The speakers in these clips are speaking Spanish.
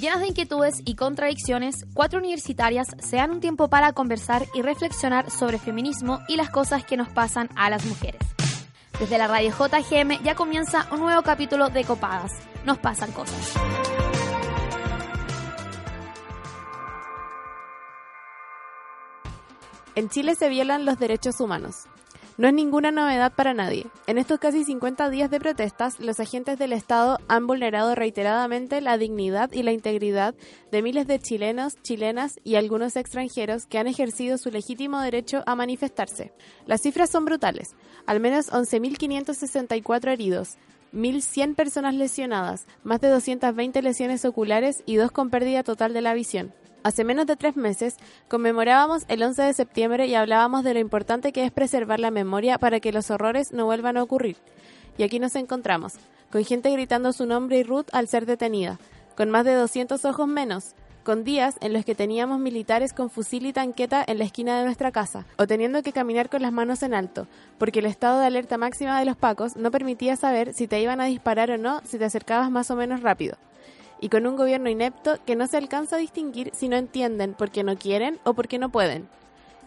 Llenas de inquietudes y contradicciones, cuatro universitarias se dan un tiempo para conversar y reflexionar sobre feminismo y las cosas que nos pasan a las mujeres. Desde la radio JGM ya comienza un nuevo capítulo de Copadas. Nos pasan cosas. En Chile se violan los derechos humanos. No es ninguna novedad para nadie. En estos casi 50 días de protestas, los agentes del Estado han vulnerado reiteradamente la dignidad y la integridad de miles de chilenos, chilenas y algunos extranjeros que han ejercido su legítimo derecho a manifestarse. Las cifras son brutales. Al menos 11.564 heridos, 1.100 personas lesionadas, más de 220 lesiones oculares y dos con pérdida total de la visión. Hace menos de tres meses conmemorábamos el 11 de septiembre y hablábamos de lo importante que es preservar la memoria para que los horrores no vuelvan a ocurrir. Y aquí nos encontramos, con gente gritando su nombre y Ruth al ser detenida, con más de 200 ojos menos, con días en los que teníamos militares con fusil y tanqueta en la esquina de nuestra casa, o teniendo que caminar con las manos en alto, porque el estado de alerta máxima de los pacos no permitía saber si te iban a disparar o no si te acercabas más o menos rápido y con un gobierno inepto que no se alcanza a distinguir si no entienden porque no quieren o porque no pueden.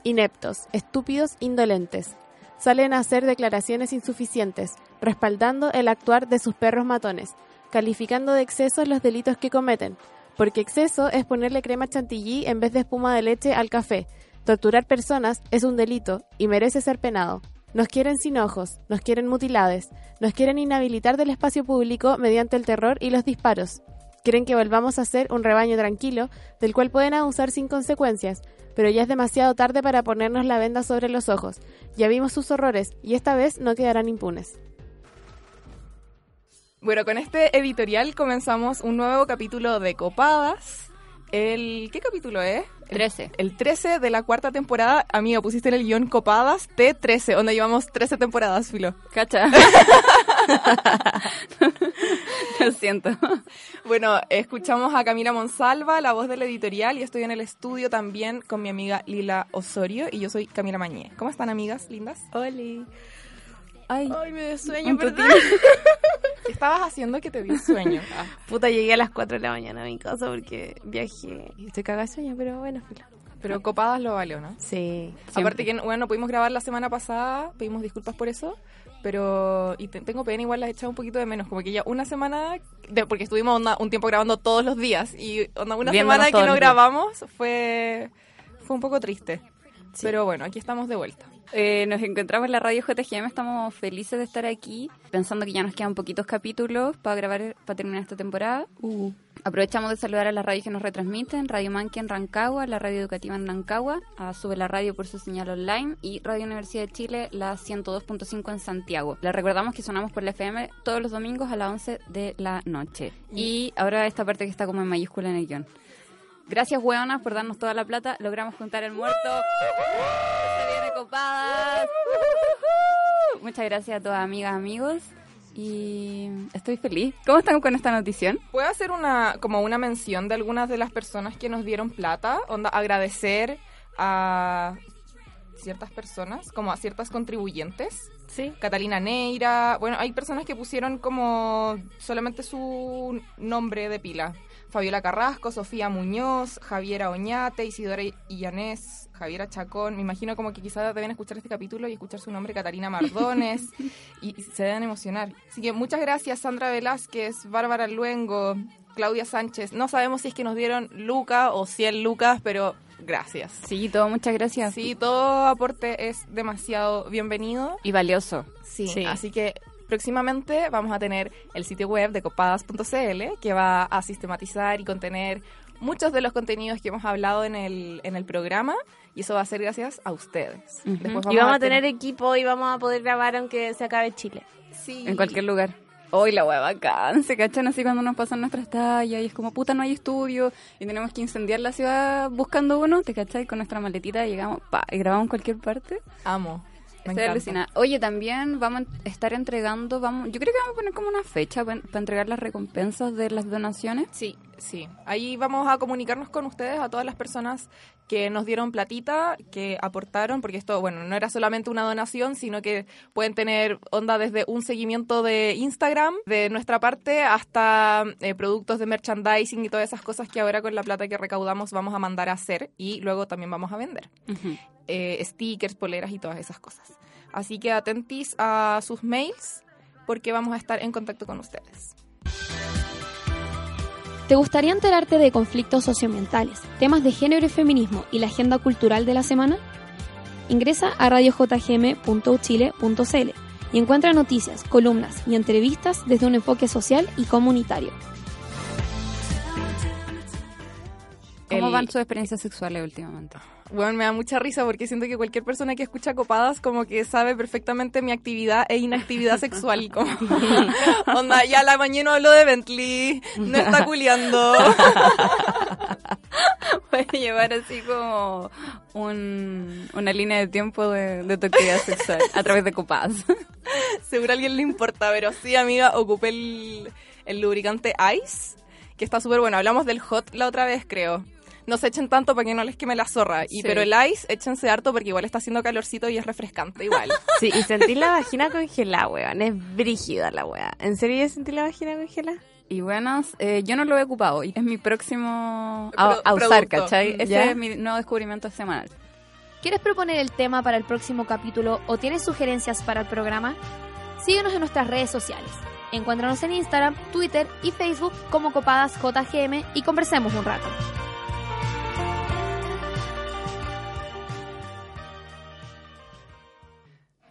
Ineptos, estúpidos, indolentes. Salen a hacer declaraciones insuficientes, respaldando el actuar de sus perros matones, calificando de excesos los delitos que cometen, porque exceso es ponerle crema chantilly en vez de espuma de leche al café. Torturar personas es un delito y merece ser penado. Nos quieren sin ojos, nos quieren mutilades, nos quieren inhabilitar del espacio público mediante el terror y los disparos. Quieren que volvamos a ser un rebaño tranquilo, del cual pueden abusar sin consecuencias, pero ya es demasiado tarde para ponernos la venda sobre los ojos. Ya vimos sus horrores y esta vez no quedarán impunes. Bueno, con este editorial comenzamos un nuevo capítulo de Copadas. El, ¿Qué capítulo es? 13. El 13 de la cuarta temporada. Amigo, pusiste en el guion Copadas T13, donde llevamos 13 temporadas, filo. Cacha. Lo siento. Bueno, escuchamos a Camila Monsalva, la voz del editorial, y estoy en el estudio también con mi amiga Lila Osorio y yo soy Camila Mañé. ¿Cómo están, amigas lindas? Oli. Ay, me dio sueño, ¿verdad? ¿Qué estabas haciendo que te dio sueño? Ah. Puta, llegué a las 4 de la mañana a mi casa porque viajé. Estoy cagada de sueño, pero bueno. Pero Copadas lo valió, ¿no? Sí. Aparte que, bueno, no pudimos grabar la semana pasada, pedimos disculpas por eso, pero y te- tengo pena, igual las he echado un poquito de menos, como que ya una semana, de- porque estuvimos onda- un tiempo grabando todos los días, y onda, una Viéndonos semana que no grabamos fue, fue un poco triste. Pero bueno, aquí estamos de vuelta. Eh, nos encontramos en la radio JGM, estamos felices de estar aquí, pensando que ya nos quedan poquitos capítulos para grabar, para terminar esta temporada. Aprovechamos de saludar a las radios que nos retransmiten, Radio Manqui en Rancagua, la radio educativa en Rancagua, a Sube la Radio por su señal online y Radio Universidad de Chile, la 102.5 en Santiago. Les recordamos que sonamos por la FM todos los domingos a las 11 de la noche. Y ahora esta parte que está como en mayúscula en el guion. Gracias, hueonas, por darnos toda la plata. Logramos juntar el muerto. Se viene copadas. Muchas gracias a todas amigas, amigos. Y estoy feliz. ¿Cómo están con esta notición? ¿Puedo hacer una, como una mención de algunas de las personas que nos dieron plata? Onda, agradecer a ciertas personas, como a ciertas contribuyentes. Sí. Catalina Neira, bueno, hay personas que pusieron como solamente su nombre de pila. Fabiola Carrasco, Sofía Muñoz, Javiera Oñate, Isidora Illanés, Javiera Chacón. Me imagino como que quizás deben escuchar este capítulo y escuchar su nombre, Catarina Mardones, y, y se deben emocionar. Así que muchas gracias, Sandra Velázquez, Bárbara Luengo, Claudia Sánchez. No sabemos si es que nos dieron Luca o 100 lucas, pero gracias. Sí, todo, muchas gracias. Sí, todo aporte es demasiado bienvenido. Y valioso. Sí, Sí. así que próximamente vamos a tener el sitio web de copadas.cl que va a sistematizar y contener muchos de los contenidos que hemos hablado en el, en el programa y eso va a ser gracias a ustedes. Ujú. Después Y vamos a tener equipo y vamos a poder grabar aunque se acabe Chile. Sí. En cualquier lugar. Hoy la hueá bacán, se cachan así cuando nos pasan nuestras tallas y es como puta no hay estudio y tenemos que incendiar la ciudad buscando uno, te cachai, con nuestra maletita llegamos pa, y grabamos en cualquier parte. Amo. Estoy alucinada. Oye, también vamos a estar entregando, vamos, yo creo que vamos a poner como una fecha para entregar las recompensas de las donaciones. Sí. Sí, ahí vamos a comunicarnos con ustedes, a todas las personas que nos dieron platita, que aportaron, porque esto, bueno, no era solamente una donación, sino que pueden tener onda desde un seguimiento de Instagram de nuestra parte hasta eh, productos de merchandising y todas esas cosas que ahora con la plata que recaudamos vamos a mandar a hacer y luego también vamos a vender. Eh, stickers, poleras y todas esas cosas. Así que atentis a sus mails porque vamos a estar en contacto con ustedes. ¿Te gustaría enterarte de conflictos socioambientales, temas de género y feminismo y la agenda cultural de la semana? Ingresa a radiojgm.uchile.cl y encuentra noticias, columnas y entrevistas desde un enfoque social y comunitario. ¿Cómo van sus experiencias sexuales últimamente? Bueno, me da mucha risa porque siento que cualquier persona que escucha copadas como que sabe perfectamente mi actividad e inactividad sexual. Como, onda, ya la mañana habló de Bentley, no está culiando. Puedes llevar así como un- una línea de tiempo de, de tu actividad sexual a través de copadas. Seguro a alguien le importa, pero sí, amiga, ocupé el, el lubricante Ice, que está súper bueno. Hablamos del hot la otra vez, creo. No se echen tanto para que no les queme la zorra. Y, Sí. Pero el ice, échense harto porque igual está haciendo calorcito y es refrescante igual. Sí, y sentí la vagina congelada, weón. Es brígida la weá. ¿En serio ya sentí la vagina congelada? Y buenas, eh, yo no lo he ocupado y es mi próximo a, usar. ¿cachai? Mm. Ese ¿Ya? es mi nuevo descubrimiento semanal. ¿Quieres proponer el tema para el próximo capítulo o tienes sugerencias para el programa? Síguenos en nuestras redes sociales. Encuéntranos en Instagram, Twitter y Facebook como Copadas JGM y conversemos un rato.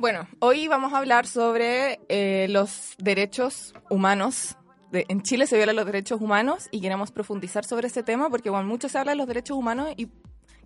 Bueno, hoy vamos a hablar sobre eh, los derechos humanos. De- en Chile se violan los derechos humanos y queremos profundizar sobre ese tema porque bueno, mucho se habla de los derechos humanos y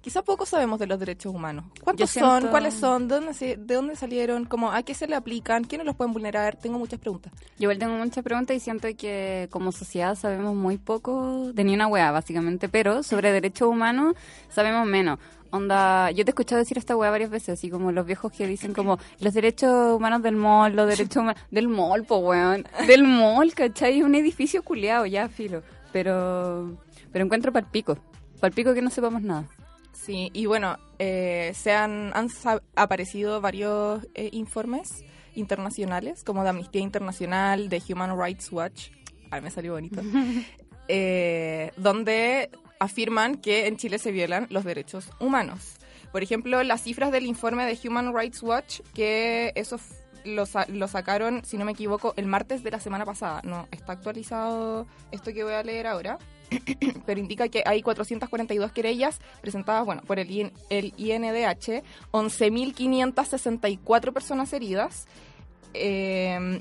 quizá poco sabemos de los derechos humanos. ¿Cuántos son? ¿Cuáles son? ¿De dónde, se- ¿De dónde salieron? ¿Cómo, ¿A qué se le aplican? ¿Quiénes los pueden vulnerar? Tengo muchas preguntas. Yo igual tengo muchas preguntas y siento que como sociedad sabemos muy poco de ni una wea, básicamente, pero sobre derechos humanos sabemos menos. Onda, yo te he escuchado decir esta wea varias veces, así como los viejos que dicen como los derechos humanos del mall, los derechos humanos del mall, po weón, del mall, ¿cachai? Un edificio culeado, ya, filo. Pero, pero encuentro palpico, palpico que no sepamos nada. Sí, y bueno, eh, se han, han aparecido varios eh, informes internacionales, como de Amnistía Internacional, de Human Rights Watch, ay, me salió bonito, eh, donde afirman que en Chile se violan los derechos humanos. Por ejemplo, las cifras del informe de Human Rights Watch, que eso lo, lo sacaron, si no me equivoco, el martes de la semana pasada. No, está actualizado esto que voy a leer ahora pero indica que hay 442 querellas presentadas bueno, por el, IN el INDH, 11.564 personas heridas, eh,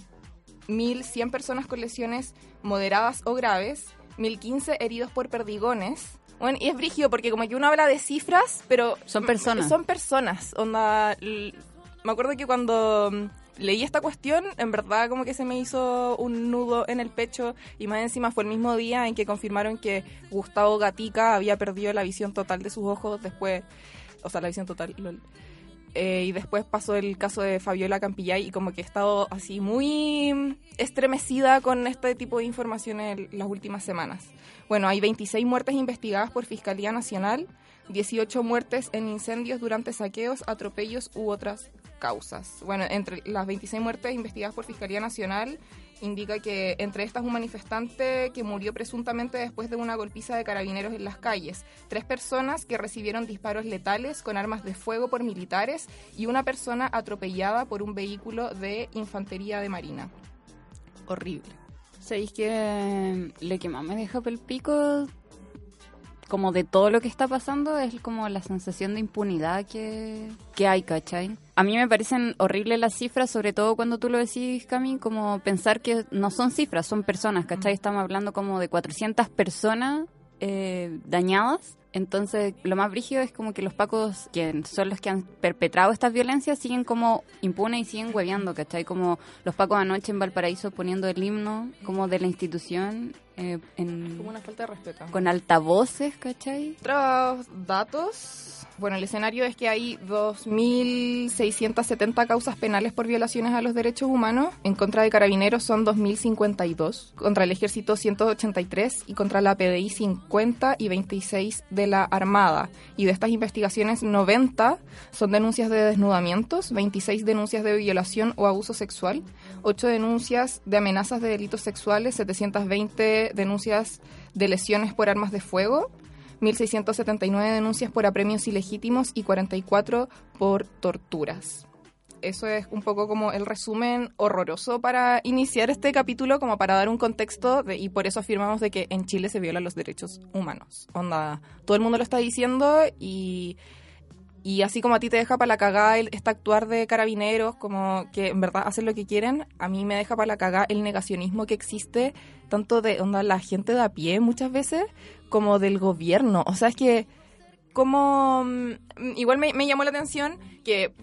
1.100 personas con lesiones moderadas o graves, 1.015 heridos por perdigones. Bueno, y es brígido porque como que uno habla de cifras, pero... Son personas. Son personas. Onda, me acuerdo que cuando mm, leí esta cuestión, en verdad como que se me hizo un nudo en el pecho y más encima fue el mismo día en que confirmaron que Gustavo Gatica había perdido la visión total de sus ojos después, o sea, la visión total, lol. Eh, y después pasó el caso de Fabiola Campillay y como que he estado así muy estremecida con este tipo de información en las últimas semanas. Bueno, hay 26 muertes investigadas por Fiscalía Nacional, 18 muertes en incendios durante saqueos, atropellos u otras causas. Bueno, entre las 26 muertes investigadas por Fiscalía Nacional indica que entre estas un manifestante que murió presuntamente después de una golpiza de carabineros en las calles, tres personas que recibieron disparos letales con armas de fuego por militares y una persona atropellada por un vehículo de infantería de marina. Horrible. ¿Sabéis que lo que más me deja pel pico, como de todo lo que está pasando, es como la sensación de impunidad que, que hay, ¿cachai? A mí me parecen horribles las cifras, sobre todo cuando tú lo decís, Cami, como pensar que no son cifras, son personas, ¿cachai? Estamos hablando como de 400 personas eh, dañadas. Entonces, lo más brígido es como que los pacos, que son los que han perpetrado estas violencias, siguen como impunes y siguen hueveando, ¿cachai? Como los pacos anoche en Valparaíso poniendo el himno como de la institución eh, en- Como una falta de respeto. con altavoces, ¿cachai? Otros datos. Bueno, el escenario es que hay 2.670 causas penales por violaciones a los derechos humanos. En contra de carabineros son 2.052. Contra el ejército 183 y contra la PDI 50 y 26 de la Armada. Y de estas investigaciones 90 son denuncias de desnudamientos, 26 denuncias de violación o abuso sexual, 8 denuncias de amenazas de delitos sexuales, 720 denuncias de lesiones por armas de fuego, 1.679 denuncias por apremios ilegítimos y 44 por torturas. Eso es un poco como el resumen horroroso para iniciar este capítulo, como para dar un contexto, y por eso afirmamos de que en Chile se violan los derechos humanos. Onda, todo el mundo lo está diciendo y, y así como a ti te deja para la cagada el, este actuar de carabineros, como que en verdad hacen lo que quieren, a mí me deja para la cagada el negacionismo que existe, tanto de onda la gente de a pie muchas veces, como del gobierno. O sea, es que como mm, igual me, llamó la atención que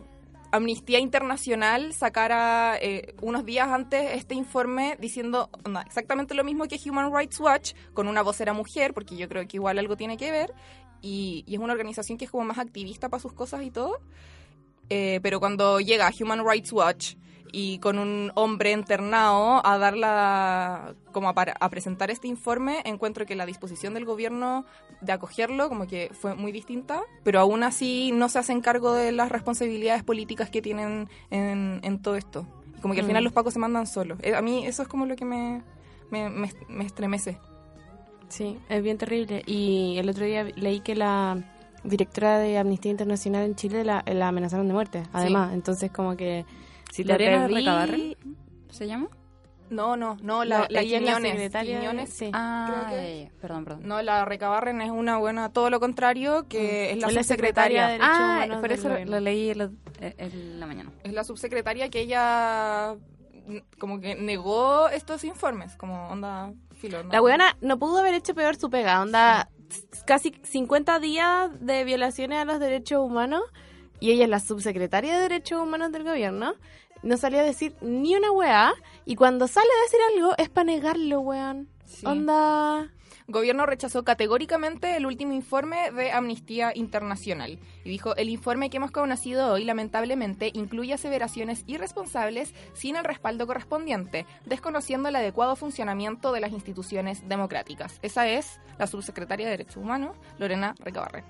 Amnistía Internacional sacara eh, unos días antes este informe diciendo exactamente lo mismo que Human Rights Watch, con una vocera mujer, porque yo creo que igual algo tiene que ver, y, y es una organización que es como más activista para sus cosas y todo. Eh, pero cuando llega Human Rights Watch y con un hombre internado a dar la, como a, para- a presentar este informe, encuentro que la disposición del gobierno de acogerlo como que fue muy distinta, pero aún así no se hacen cargo de las responsabilidades políticas que tienen en, en todo esto. Como que al Mm. final los pacos se mandan solos. Eh, A mí eso es como lo que me, me, me, me estremece. Sí, es bien terrible. Y el otro día leí que la directora de Amnistía Internacional en Chile la, la amenazaron de muerte, además. Entonces, como que... Si lo Lorena Recabarren, ¿se llama? No, no, no, la, No, la la Quiñones, secretaria de- Quiñones, sí. Ah, que- perdón, perdón. No, la Recabarren es una buena, todo lo contrario, que es la Es la subsecretaria. secretaria de- Derechos Ah, Humanos por eso lo, leí en, eh, la mañana. Es la subsecretaria que ella mm, como que negó estos informes, como onda filo. La weona no pudo haber hecho peor su pega. Onda, casi 50 días de violaciones a los derechos humanos y ella es la subsecretaria de Derechos Humanos del gobierno. No salió a decir ni una weá y cuando sale a decir algo es para negarlo, weón. Sí. Onda... Gobierno rechazó categóricamente el último informe de Amnistía Internacional y dijo, el informe que hemos conocido hoy lamentablemente incluye aseveraciones irresponsables sin el respaldo correspondiente, desconociendo el adecuado funcionamiento de las instituciones democráticas. Esa es la subsecretaria de Derechos Humanos, Lorena Recabarren.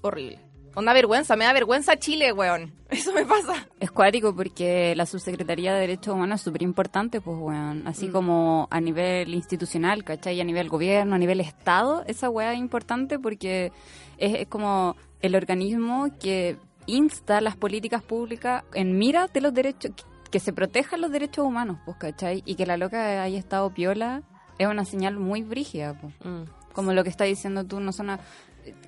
Horrible. Onda vergüenza, me da vergüenza Chile, weón. Eso me pasa. Es cuático porque la subsecretaría de Derechos Humanos es súper importante, pues, weón. Así Mm. como a nivel institucional, ¿cachai? A nivel gobierno, a nivel Estado, esa weá es importante porque es, es como el organismo que insta las políticas públicas en mira de los derechos, que, se protejan los derechos humanos, pues, ¿cachai? Y que la loca haya estado piola es una señal muy brígida, pues. mm. Como lo que está diciendo tú, no son...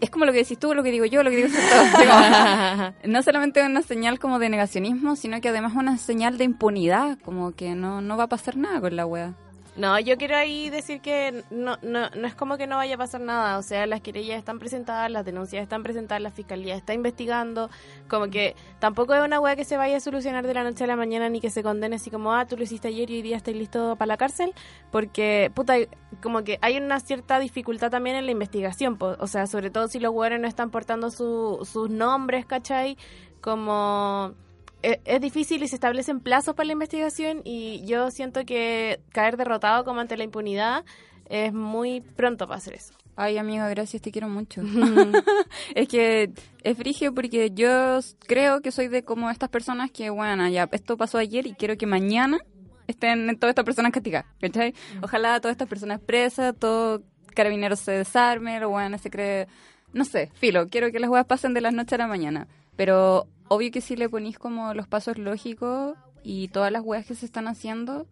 Es como lo que decís tú, lo que digo yo, lo que digo todos. no solamente una señal como de negacionismo, sino que además una señal de impunidad, como que no, no va a pasar nada con la wea. No, yo quiero ahí decir que no, no, no es como que no vaya a pasar nada. O sea, las querellas están presentadas, las denuncias están presentadas, la fiscalía está investigando. Como que tampoco es una weá que se vaya a solucionar de la noche a la mañana ni que se condene así como, ah, tú lo hiciste ayer y hoy día estás listo para la cárcel. Porque, puta, como que hay una cierta dificultad también en la investigación. po. O sea, sobre todo si los weones no están portando su- sus nombres, ¿cachai? Como e- es difícil y se establecen plazos para la investigación y yo siento que caer derrotado como ante la impunidad es muy pronto para hacer eso. Ay, amiga, gracias, te quiero mucho. es que es frigio porque yo creo que soy de como estas personas que, bueno, ya, esto pasó ayer y quiero que mañana estén todas estas personas castigadas, ¿cachai? Ojalá todas estas personas presas, todo carabinero se desarme, lo bueno se cree, no sé, filo, quiero que las weas pasen de la noche a la mañana. Pero obvio que si le ponís como los pasos lógicos y todas las weas que se están haciendo,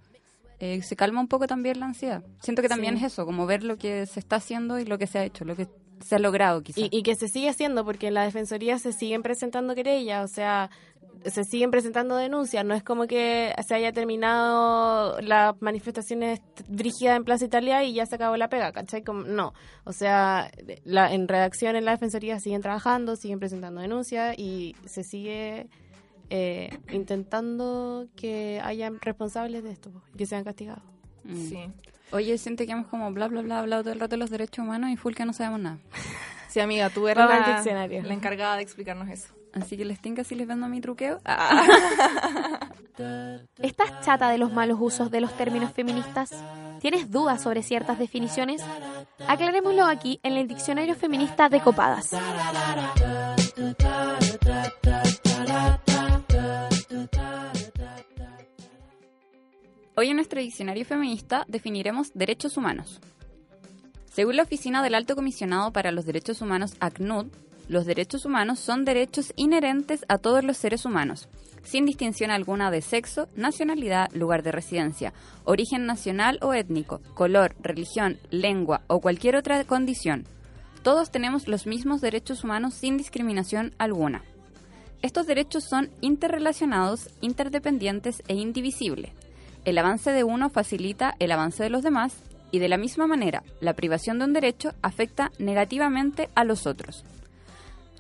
eh, se calma un poco también la ansiedad. Siento que también Sí. es eso, como ver lo que se está haciendo y lo que se ha hecho, lo que se ha logrado quizás. Y, y que se sigue haciendo porque en la defensoría se siguen presentando querellas, o sea, se siguen presentando denuncias. No es como que se haya terminado las manifestaciones brígidas en Plaza Italia y ya se acabó la pega, ¿cachai? Como, no, o sea, la, en redacción en la defensoría siguen trabajando, siguen presentando denuncias y se sigue eh, intentando que hayan responsables de esto, que sean castigados. Mm. Sí. Oye, siento que hemos como bla, bla, bla, hablado todo el rato de los derechos humanos y full que no sabemos nada. Sí, amiga, tú al la, la encargada de explicarnos eso. Así que les tinca si les vendo mi truqueo. ¿Estás chata de los malos usos de los términos feministas? ¿Tienes dudas sobre ciertas definiciones? Aclarémoslo aquí en el Diccionario Feminista de Copadas. Hoy en nuestro diccionario feminista definiremos derechos humanos. Según la Oficina del Alto Comisionado para los Derechos Humanos, ACNUD, los derechos humanos son derechos inherentes a todos los seres humanos, sin distinción alguna de sexo, nacionalidad, lugar de residencia, origen nacional o étnico, color, religión, lengua o cualquier otra condición. Todos tenemos los mismos derechos humanos sin discriminación alguna. Estos derechos son interrelacionados, interdependientes e indivisibles. El avance de uno facilita el avance de los demás y de la misma manera, la privación de un derecho afecta negativamente a los otros.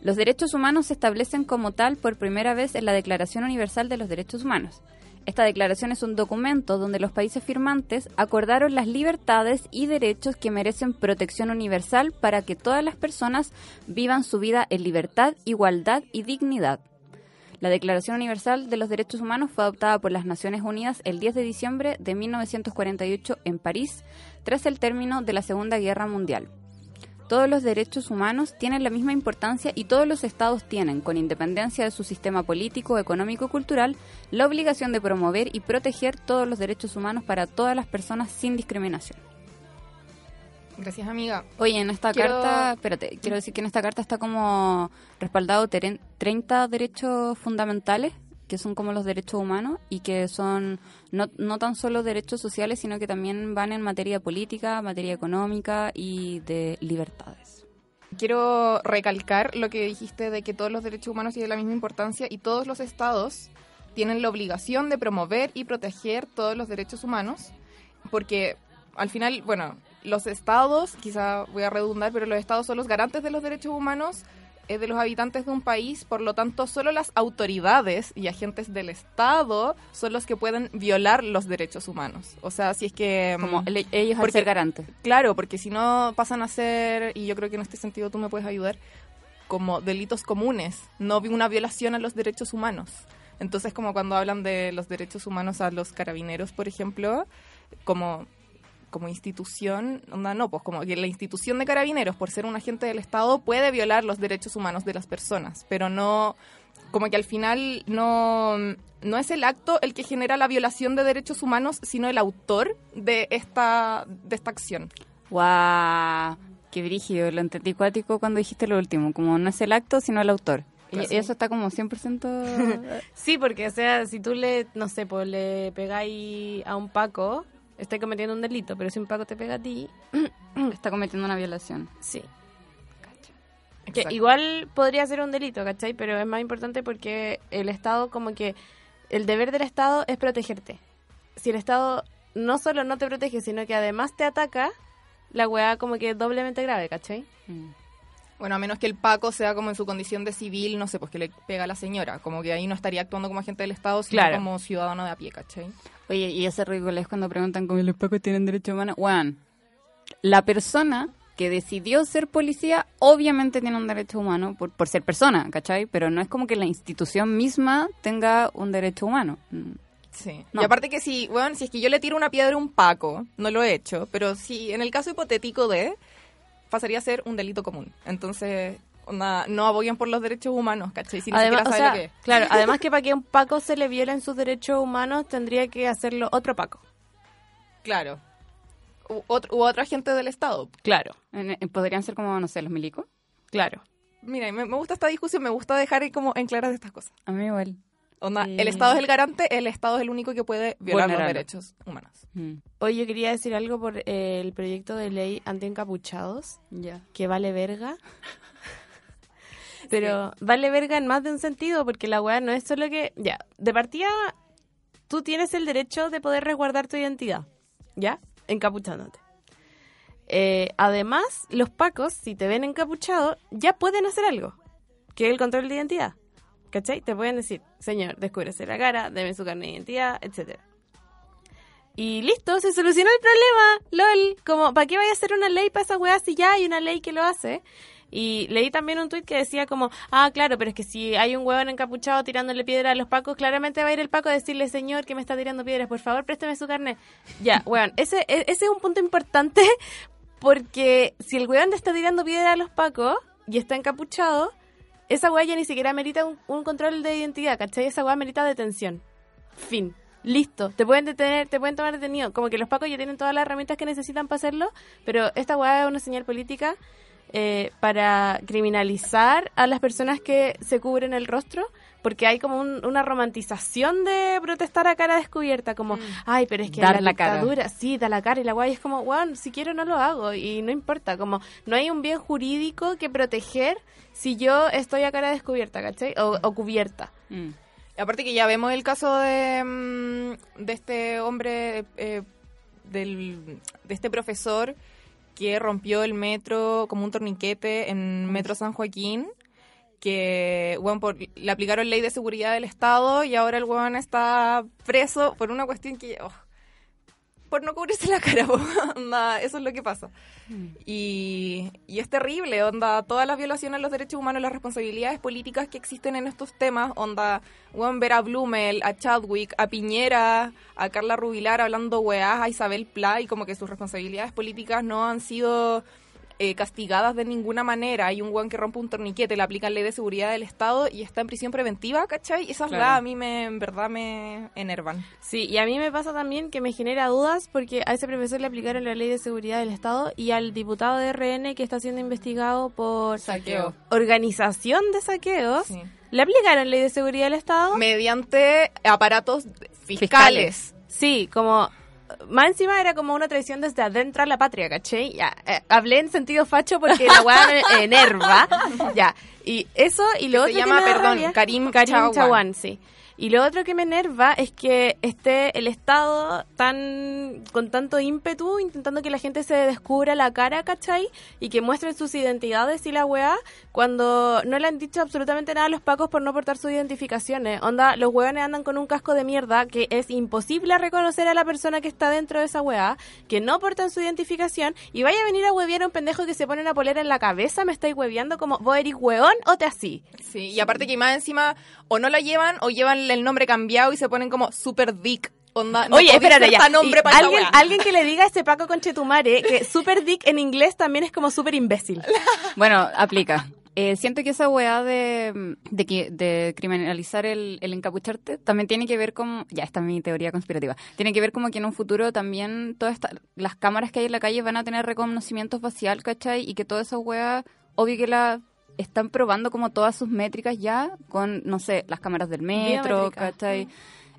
Los derechos humanos se establecen como tal por primera vez en la Declaración Universal de los Derechos Humanos. Esta declaración es un documento donde los países firmantes acordaron las libertades y derechos que merecen protección universal para que todas las personas vivan su vida en libertad, igualdad y dignidad. La Declaración Universal de los Derechos Humanos fue adoptada por las Naciones Unidas el 10 de diciembre de 1948 en París, tras el término de la Segunda Guerra Mundial. Todos los derechos humanos tienen la misma importancia y todos los estados tienen, con independencia de su sistema político, económico y cultural, la obligación de promover y proteger todos los derechos humanos para todas las personas sin discriminación. Gracias, amiga. Oye, en esta Quiero- carta, espérate, quiero decir que en esta carta está como respaldado teren- 30 derechos fundamentales, que son como los derechos humanos y que son no, no tan solo derechos sociales, sino que también van en materia política, materia económica y de libertades. Quiero recalcar lo que dijiste de que todos los derechos humanos tienen la misma importancia y todos los estados tienen la obligación de promover y proteger todos los derechos humanos, porque al final, bueno, los estados, quizá voy a redundar, pero los estados son los garantes de los derechos humanos eh, de los habitantes de un país, por lo tanto, solo las autoridades y agentes del estado son los que pueden violar los derechos humanos. O sea, si es que... Como mm, el- ellos al porque- ser garantes. Claro, porque si no pasan a ser, y yo creo que en este sentido tú me puedes ayudar, como delitos comunes, no una violación a los derechos humanos. Entonces, como cuando hablan de los derechos humanos a los carabineros, por ejemplo, como como institución, onda, no, pues como que la institución de carabineros, por ser un agente del Estado, puede violar los derechos humanos de las personas, pero no, como que al final no, no es el acto el que genera la violación de derechos humanos, sino el autor de esta, de esta acción. ¡Guau! Qué brígido, lo entendí cuático cuando dijiste lo último, como no es el acto, sino el autor. Y eso está como 100%... Sí, porque, o sea, si tú le, no sé, pues le pegáis a un Paco, estás cometiendo un delito, pero si un Paco te pega a ti, está cometiendo una violación. sí. Que igual podría ser un delito, ¿cachai? Pero es más importante porque el Estado, como que el deber del Estado es protegerte. Si el Estado no solo no te protege, sino que además te ataca, la weá como que es doblemente grave, ¿cachai? Mm. Bueno, a menos que el Paco sea como en su condición de civil, no sé, pues que le pega a la señora. Como que ahí no estaría actuando como agente del Estado, sino Claro. como ciudadano de a pie, ¿cachai? Oye, y ese ridículo es cuando preguntan cómo los pacos tienen derecho humano. Juan, la persona que decidió ser policía obviamente tiene un derecho humano por, por ser persona, ¿cachai? Pero no es como que la institución misma tenga un derecho humano. Mm. Sí. No. Y aparte que si, bueno, si es que yo le tiro una piedra a un Paco, no lo he hecho, pero si en el caso hipotético de, pasaría a ser un delito común. Entonces, onda, no abogan por los derechos humanos, ¿cachai? Si además, o sea, lo que es. claro, además que para que a un Paco se le violen sus derechos humanos, tendría que hacerlo otro Paco. Claro. U otro, u otro agente del Estado. Claro, Podrían ser como, no sé, los milicos. claro. Mira, me, me gusta esta discusión, me gusta dejar ahí como en claras estas cosas. A mí igual. Onda, Eh. el Estado es el garante, el Estado es el único que puede violar los derechos humanos. Mm. Hoy yo quería decir algo por eh, el proyecto de ley anti-encapuchados, Ya. que vale verga. Pero vale verga en más de un sentido, porque la weá no es solo que... Ya, de partida, tú tienes el derecho de poder resguardar tu identidad, ¿ya? Encapuchándote. Eh, además, los pacos, si te ven encapuchado, ya pueden hacer algo, que es el control de identidad. ¿Cachai? Te pueden decir, señor, descúbrese la cara, deme su carne de identidad, etcétera. Y listo, se solucionó el problema. LOL. Como, ¿para qué vaya a hacer una ley para esa weá si ya hay una ley que lo hace? Y leí también un tuit que decía como, ah, claro, pero es que si hay un huevón encapuchado tirándole piedra a los pacos, claramente va a ir el paco a decirle, señor, que me está tirando piedras, por favor, présteme su carne. Ya, weón, ese, e, ese es un punto importante porque si el weón le está tirando piedra a los pacos y está encapuchado, esa weá ya ni siquiera merita un, control de identidad, ¿cachai? Esa weá merita detención. Fin. Listo, te pueden detener, te pueden tomar detenido. Como que los pacos ya tienen todas las herramientas que necesitan para hacerlo, pero esta weá es una señal política eh, para criminalizar a las personas que se cubren el rostro, porque hay como un- una romantización de protestar a cara descubierta, como, ay, pero es que Dar la, la cara. dictadura, sí, da la cara y la guay es como, bueno, si quiero no lo hago y no importa, como no hay un bien jurídico que proteger si yo estoy a cara descubierta, ¿cachai? O, o cubierta. Mm. Aparte que ya vemos el caso de, mm, de este hombre, eh, del, de este profesor que rompió el metro como un torniquete en Metro San Joaquín, que bueno, por, le aplicaron ley de seguridad del Estado y ahora el weón está preso por una cuestión que... oh, por no cubrirse la cara, onda, eso es lo que pasa. Y, y es terrible, onda, todas las violaciones a los derechos humanos, las responsabilidades políticas que existen en estos temas, onda, weón, ver a Blumel, a Chadwick, a Piñera, a Carla Rubilar hablando weás, a Isabel Pla, y como que sus responsabilidades políticas no han sido eh, castigadas de ninguna manera. Hay un weón que rompe un torniquete, le aplican ley de seguridad del Estado y está en prisión preventiva, ¿cachai? Esas Claro. la a mí me, en verdad me enervan. Sí, y a mí me pasa también que me genera dudas porque a ese profesor le aplicaron la ley de seguridad del Estado y al diputado de RN que está siendo investigado por Saqueo. organización de saqueos, Sí. le aplicaron ley de seguridad del Estado. Mediante aparatos fiscales. Fiscales. Sí, como más encima era como una traición desde adentro a la patria, ¿cachai? Ya, eh, hablé en sentido facho porque la weá me enerva. Ya, y eso y lo Se otro llama, perdón, rabia- Karim Karim Chawan. Chawan, sí. Y lo otro que me enerva es que esté el Estado tan con tanto ímpetu intentando que la gente se descubra la cara, ¿cachai? Y que muestren sus identidades y la weá cuando no le han dicho absolutamente nada a los pacos por no portar sus identificaciones. Onda, los weones andan con un casco de mierda que es imposible reconocer a la persona que está dentro de esa weá, que no portan su identificación y vaya a venir a huevear a un pendejo que se pone una polera en la cabeza, me estáis hueveando como, ¿vos eres weón o te así? Sí, y aparte que más encima o no la llevan o llevan el nombre cambiado y se ponen como super dick. Onda, no Oye, espérate ya. para alguien, que le diga a ese Paco Conchetumare que super dick en inglés también es como super imbécil. Bueno, aplica. Eh, siento que esa weá de, de, de criminalizar el, el encapucharte también tiene que ver con, ya esta es mi teoría conspirativa, tiene que ver como que en un futuro también todas esta- las cámaras que hay en la calle van a tener reconocimiento facial, ¿cachai? Y que toda esa weá, obvio que la están probando como todas sus métricas ya con, no sé, las cámaras del metro, Biométrica. ¿cachai?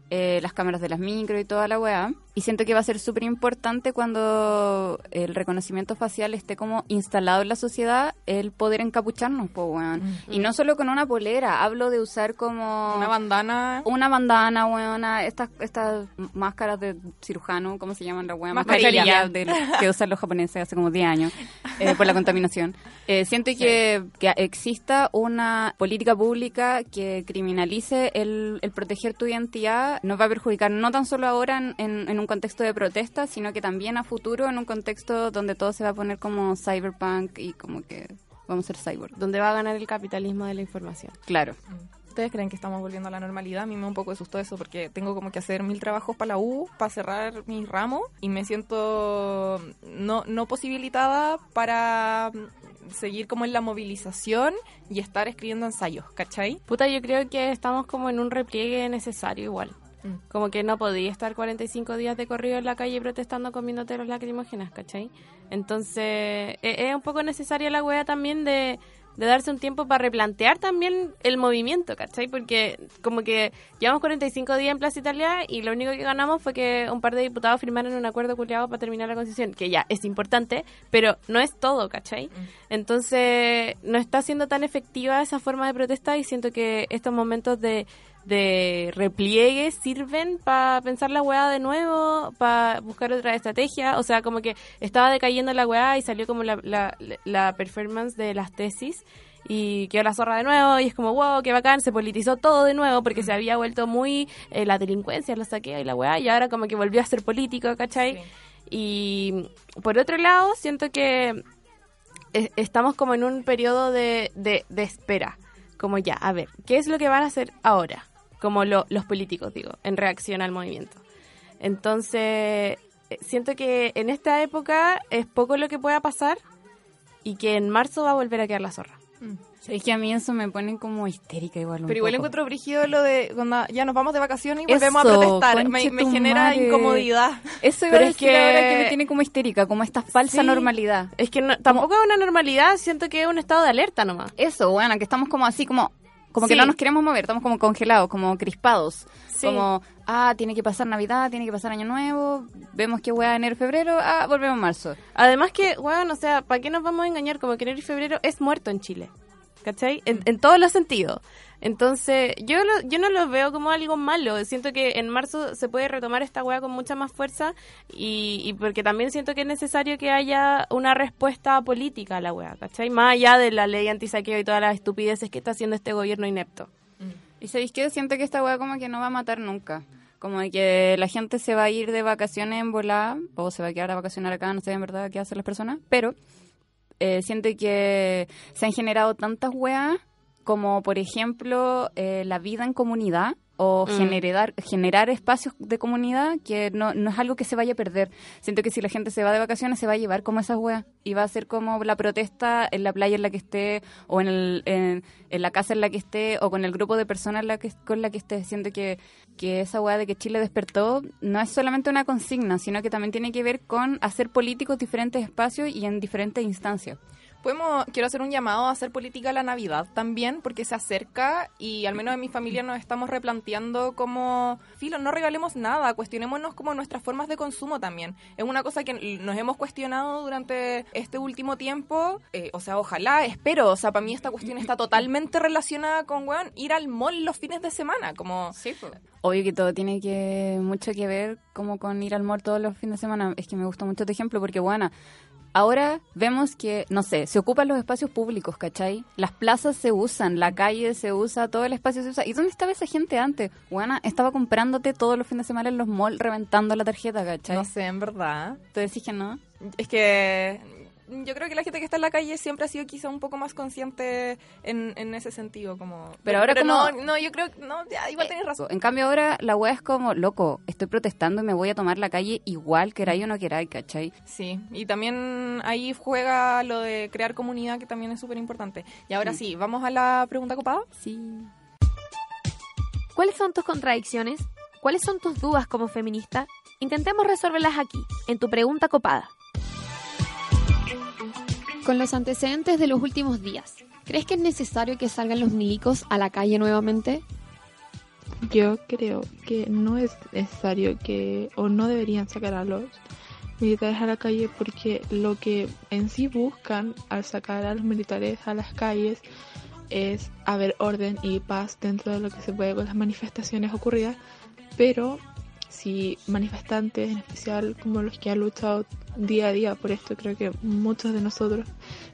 Eh, las cámaras de las micro y toda la weá. Y siento que va a ser súper importante cuando el reconocimiento facial esté como instalado en la sociedad, el poder encapucharnos, pues weón. Y no solo con una polera, hablo de usar como Una bandana. una bandana, weona, estas, estas máscaras de cirujano, ¿cómo se llaman las weas? Mascarilla. Mascarillas del- que usan los japoneses hace como 10 años eh, por la contaminación. Eh, siento que, que exista una política pública que criminalice el, el proteger tu identidad nos va a perjudicar no tan solo ahora en, en- en un contexto de protesta, sino que también a futuro en un contexto donde todo se va a poner como cyberpunk y como que vamos a ser cyborg. Donde va a ganar el capitalismo de la información. Claro. ¿Ustedes creen que estamos volviendo a la normalidad? A mí me da un poco de susto eso porque tengo como que hacer mil trabajos para la U, para cerrar mi ramo y me siento no, no posibilitada para seguir como en la movilización y estar escribiendo ensayos, ¿cachai? Puta, yo creo que estamos como en un repliegue necesario igual. Mm. Como que no podía estar 45 días de corrido en la calle protestando comiéndote los lacrimógenas, ¿cachai? Entonces, e- es un poco necesaria la wea también de, de darse un tiempo para replantear también el movimiento, ¿cachai? Porque como que llevamos 45 días en Plaza Italia y lo único que ganamos fue que un par de diputados firmaron un acuerdo culiado para terminar la constitución, que ya es importante, pero no es todo, ¿cachai? Entonces, no está siendo tan efectiva esa forma de protesta y siento que estos momentos de, de repliegue sirven para pensar la weá de nuevo, para buscar otra estrategia. O sea, como que estaba decayendo la weá y salió como la, la, la performance de las tesis y quedó la zorra de nuevo y es como, wow, qué bacán, se politizó todo de nuevo porque se había vuelto muy eh, la delincuencia, la saquea y la weá y ahora como que volvió a ser político, ¿cachai? Y por otro lado, siento que eh, estamos como en un periodo de, de, de espera, como ya, a ver, ¿qué es lo que van a hacer ahora? Como lo, los políticos, digo, en reacción al movimiento. Entonces, siento que en esta época es poco lo que pueda pasar y que en marzo va a volver a quedar la zorra. Mm. Es que a mí eso me pone como histérica igual. Pero igual encuentro brígido lo de cuando ya nos vamos de vacaciones y volvemos a protestar. Me, genera incomodidad. Eso iba es que... ahora que me tiene como histérica, como esta falsa normalidad. Es que tampoco es una normalidad, siento que es un estado de alerta nomás. Eso, bueno, que estamos como así como como que no nos queremos mover, estamos como congelados, como crispados. Como, ah, tiene que pasar Navidad, tiene que pasar Año Nuevo, vemos que a enero, febrero, ah, volvemos a marzo. Además que, weón, o sea, ¿para qué nos vamos a engañar? Como que enero y febrero es muerto en Chile. ¿Cachai? En, en todos los sentidos. Entonces, yo, yo no lo veo como algo malo. Siento que en marzo se puede retomar esta weá con mucha más fuerza y, y, porque también siento que es necesario que haya una respuesta política a la weá, ¿cachai? Más allá de la ley antisaqueo y todas las estupideces que está haciendo este gobierno inepto. Mm. Y sabéis que siento que esta weá como que no va a matar nunca. Como que la gente se va a ir de vacaciones en volada o se va a quedar a vacacionar acá, no sé en verdad qué hacen las personas, pero eh, siento que se han generado tantas weas como por ejemplo eh, la vida en comunidad o mm. generar, generar espacios de comunidad que no, no es algo que se vaya a perder. Siento que si la gente se va de vacaciones se va a llevar como esas weas y va a ser como la protesta en la playa en la que esté o en, el, en, la casa en la que esté o con el grupo de personas la que, con la que esté. Siento que, que esa wea de que Chile despertó no es solamente una consigna, sino que también tiene que ver con hacer políticos diferentes espacios y en diferentes instancias quiero hacer un llamado a hacer política la Navidad también, porque se acerca y al menos en mi familia nos estamos replanteando como, filo, no regalemos nada, cuestionémonos como nuestras formas de consumo también. Es una cosa que nos hemos cuestionado durante este último tiempo, eh, o sea, ojalá, espero, o sea, para mí esta cuestión está totalmente relacionada con, weón, ir al mall los fines de semana, como... Sí, Obvio que todo tiene que mucho que ver como con ir al mall todos los fines de semana. Es que me gusta mucho este ejemplo porque, bueno, ahora vemos que, no sé, se ocupan los espacios públicos, ¿cachai? Las plazas se usan, la calle se usa, todo el espacio se usa. ¿Y dónde estaba esa gente antes? Buena, estaba comprándote todos los fines de semana en los malls, reventando la tarjeta, ¿cachai? No sé, en verdad. ¿Tú decís que no? Es que yo creo que la gente que está en la calle siempre ha sido quizá un poco más consciente en, en ese sentido, como... Pero ahora como... No, no, yo creo que... No, igual tenés razón. En cambio ahora la wea es como, loco, estoy protestando y me voy a tomar la calle igual, queráis o no queráis, ¿cachai? Sí, y también ahí juega lo de crear comunidad, que también es súper importante. Y ahora sí. ¿vamos a la pregunta copada? Sí. ¿Cuáles son tus contradicciones? ¿Cuáles son tus dudas como feminista? Intentemos resolverlas aquí, en tu pregunta copada. Con los antecedentes de los últimos días, ¿crees que es necesario que salgan los milicos a la calle nuevamente? Yo creo que no es necesario que, o no deberían sacar a los militares a la calle porque lo que en sí buscan al sacar a los militares a las calles es haber orden y paz dentro de lo que se puede con las manifestaciones ocurridas, pero si manifestantes, en especial como los que han luchado día a día por esto, creo que muchos de nosotros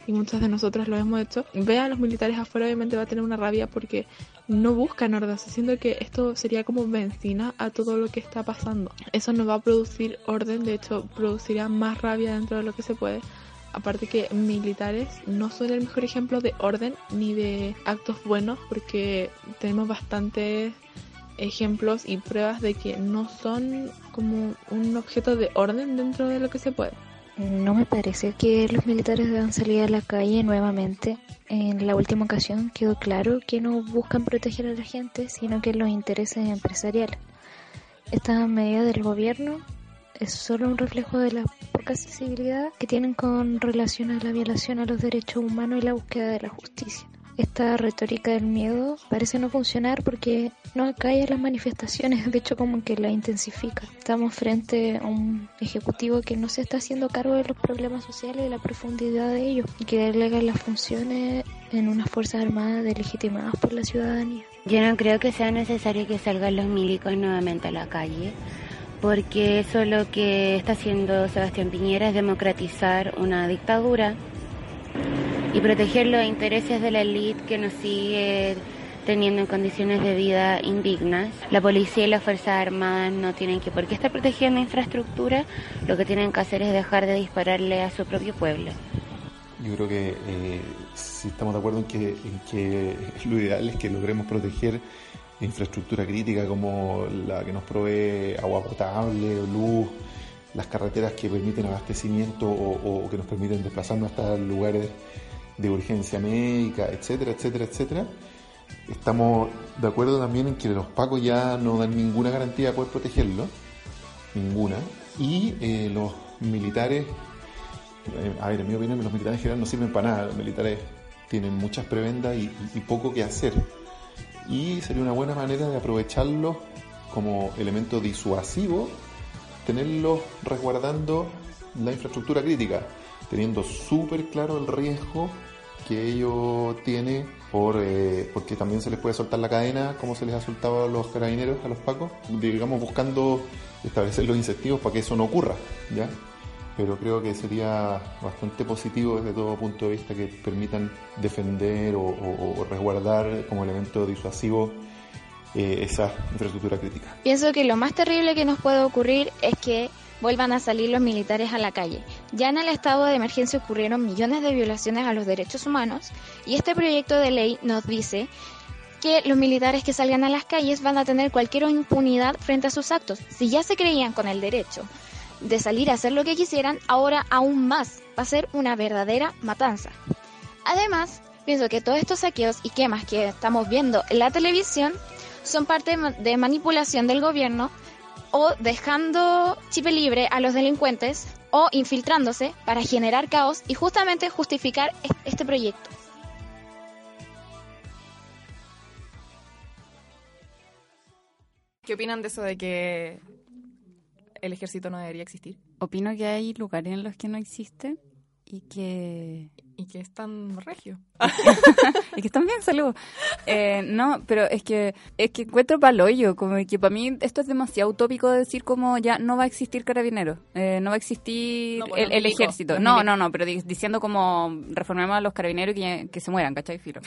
y muchas de nosotras lo hemos hecho, ve a los militares afuera obviamente va a tener una rabia porque no buscan orden, siento que esto sería como benzina a todo lo que está pasando. Eso no va a producir orden, de hecho producirá más rabia dentro de lo que se puede. Aparte que militares no son el mejor ejemplo de orden ni de actos buenos porque tenemos bastantes ejemplos y pruebas de que no son como un objeto de orden dentro de lo que se puede. No me parece que los militares deban salir a la calle nuevamente. En la última ocasión quedó claro que no buscan proteger a la gente, sino que los intereses empresariales. Esta medida del gobierno es solo un reflejo de la poca sensibilidad que tienen con relación a la violación a los derechos humanos y la búsqueda de la justicia. Esta retórica del miedo parece no funcionar porque no acalla las manifestaciones, de hecho como que la intensifica. Estamos frente a un ejecutivo que no se está haciendo cargo de los problemas sociales y la profundidad de ellos y que delega las funciones en unas Fuerzas Armadas delegitimadas por la ciudadanía. Yo no creo que sea necesario que salgan los milicos nuevamente a la calle porque eso lo que está haciendo Sebastián Piñera es democratizar una dictadura y proteger los intereses de la élite que nos sigue teniendo en condiciones de vida indignas. La policía y las Fuerzas Armadas no tienen que por qué estar protegiendo infraestructura, lo que tienen que hacer es dejar de dispararle a su propio pueblo. Yo creo que eh, si estamos de acuerdo en que, en que lo ideal es que logremos proteger infraestructura crítica como la que nos provee agua potable, luz, las carreteras que permiten abastecimiento o, que nos permiten desplazarnos hasta lugares de urgencia médica, etcétera, etcétera, etcétera. Estamos de acuerdo también en que los pacos ya no dan ninguna garantía de poder protegerlo, ninguna, y eh, los militares, eh, a ver, en mi opinión, los militares en general no sirven para nada, los militares tienen muchas prebendas y, y poco que hacer. Y sería una buena manera de aprovecharlos como elemento disuasivo, tenerlos resguardando la infraestructura crítica, teniendo súper claro el riesgo que ello tiene por, eh, porque también se les puede soltar la cadena como se les ha soltado a los carabineros, a los pacos, digamos buscando establecer los incentivos para que eso no ocurra, ¿ya? pero creo que sería bastante positivo desde todo punto de vista que permitan defender o, resguardar como elemento disuasivo eh, esa infraestructura crítica. Pienso que lo más terrible que nos puede ocurrir es que vuelvan a salir los militares a la calle. Ya en el estado de emergencia ocurrieron millones de violaciones a los derechos humanos y este proyecto de ley nos dice que los militares que salgan a las calles van a tener cualquier impunidad frente a sus actos. Si ya se creían con el derecho de salir a hacer lo que quisieran, ahora aún más. Va a ser una verdadera matanza. Además, pienso que todos estos saqueos y quemas que estamos viendo en la televisión son parte de manipulación del gobierno o dejando chip libre a los delincuentes o infiltrándose para generar caos y justamente justificar este proyecto. ¿Qué opinan de eso de que el ejército no debería existir. Opino que hay lugares en los que no existe y que... Y que es tan regio. y que están bien, salud. Eh, no, pero es que es que encuentro paloyo, como que para mí esto es demasiado utópico de decir como ya no va a existir carabineros, eh, no va a existir pues, el, ejército. No, no, no, pero diciendo como reformemos a los carabineros y que, que se mueran, ¿cachai? Filo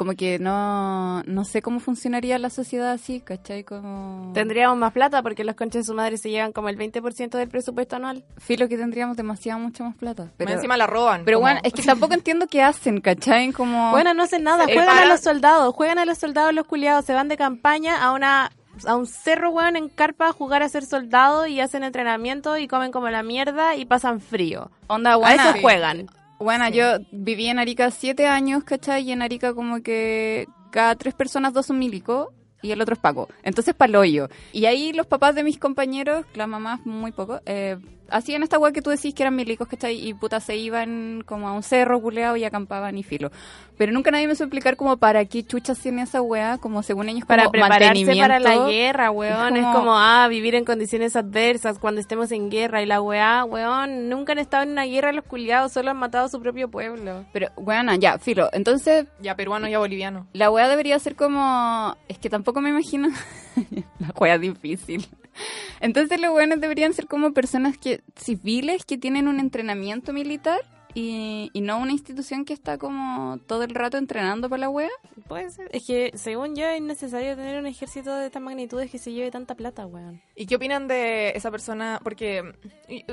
como que no, no sé cómo funcionaría la sociedad así, ¿cachai? Como... Tendríamos más plata porque los conches de su madre se llevan como el 20% del presupuesto anual. Filo que tendríamos demasiado, mucho más plata. Pero encima la roban. Pero bueno, es que tampoco entiendo qué hacen, ¿cachai? Como... Bueno, no hacen nada, juegan a los soldados, juegan a los soldados los culiados, se van de campaña a una a un cerro, weón, en carpa a jugar a ser soldado y hacen entrenamiento y comen como la mierda y pasan frío. Onda, buena. A eso juegan. Bueno, yo viví en Arica siete años, ¿cachai? Y en Arica como que cada tres personas, dos son milicos y el otro es Paco. Entonces, paloyo. Y ahí los papás de mis compañeros, las mamás muy poco, eh, hacían esta weá que tú decís que eran milicos, ¿cachai? Y puta, se iban como a un cerro culeado y acampaban y filo. Pero nunca nadie me supo explicar como para qué chuchas tiene esa weá, como según ellos, para prepararse para la guerra, weón. Es como, ah, vivir en condiciones adversas cuando estemos en guerra. Y la weá, weón, nunca han estado en una guerra los culiados, solo han matado a su propio pueblo. Pero, weón, ya, filo. Entonces. Ya peruano, ya boliviano. La weá debería ser como. Es que tampoco me imagino. la weá difícil. Entonces los buenos deberían ser como personas que civiles que tienen un entrenamiento militar y, no una institución que está como todo el rato entrenando para la wea. Puede ser. Es que según yo es necesario tener un ejército de estas magnitudes que se lleve tanta plata, weón. ¿Y qué opinan de esa persona? Porque,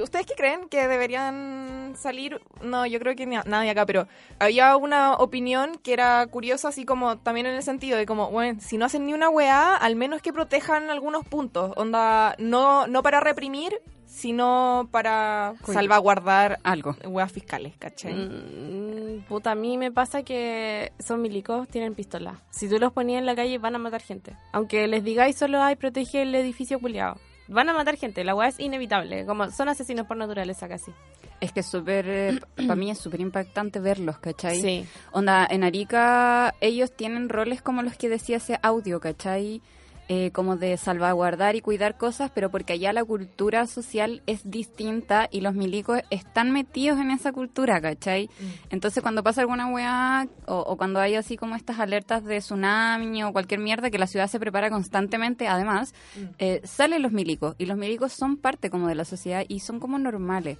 ¿ustedes qué creen que deberían salir? No, yo creo que nadie acá, pero había una opinión que era curiosa, así como también en el sentido de como, bueno, si no hacen ni una wea, al menos que protejan algunos puntos. Onda, no, no para reprimir, sino para salvaguardar algo. Huevas fiscales, ¿cachai? Mm, puta, a mí me pasa que son milicos, tienen pistola. Si tú los ponías en la calle van a matar gente. Aunque les digáis solo hay protege el edificio culiado. van a matar gente, la weá es inevitable, como son asesinos por naturaleza casi. Es que es súper, para mí es súper impactante verlos, ¿cachai? Sí. Onda, en Arica ellos tienen roles como los que decía ese audio, ¿cachai? Eh, como de salvaguardar y cuidar cosas, pero porque allá la cultura social es distinta y los milicos están metidos en esa cultura, ¿cachai? Entonces cuando pasa alguna weá o, o cuando hay así como estas alertas de tsunami o cualquier mierda que la ciudad se prepara constantemente, además, eh, salen los milicos y los milicos son parte como de la sociedad y son como normales.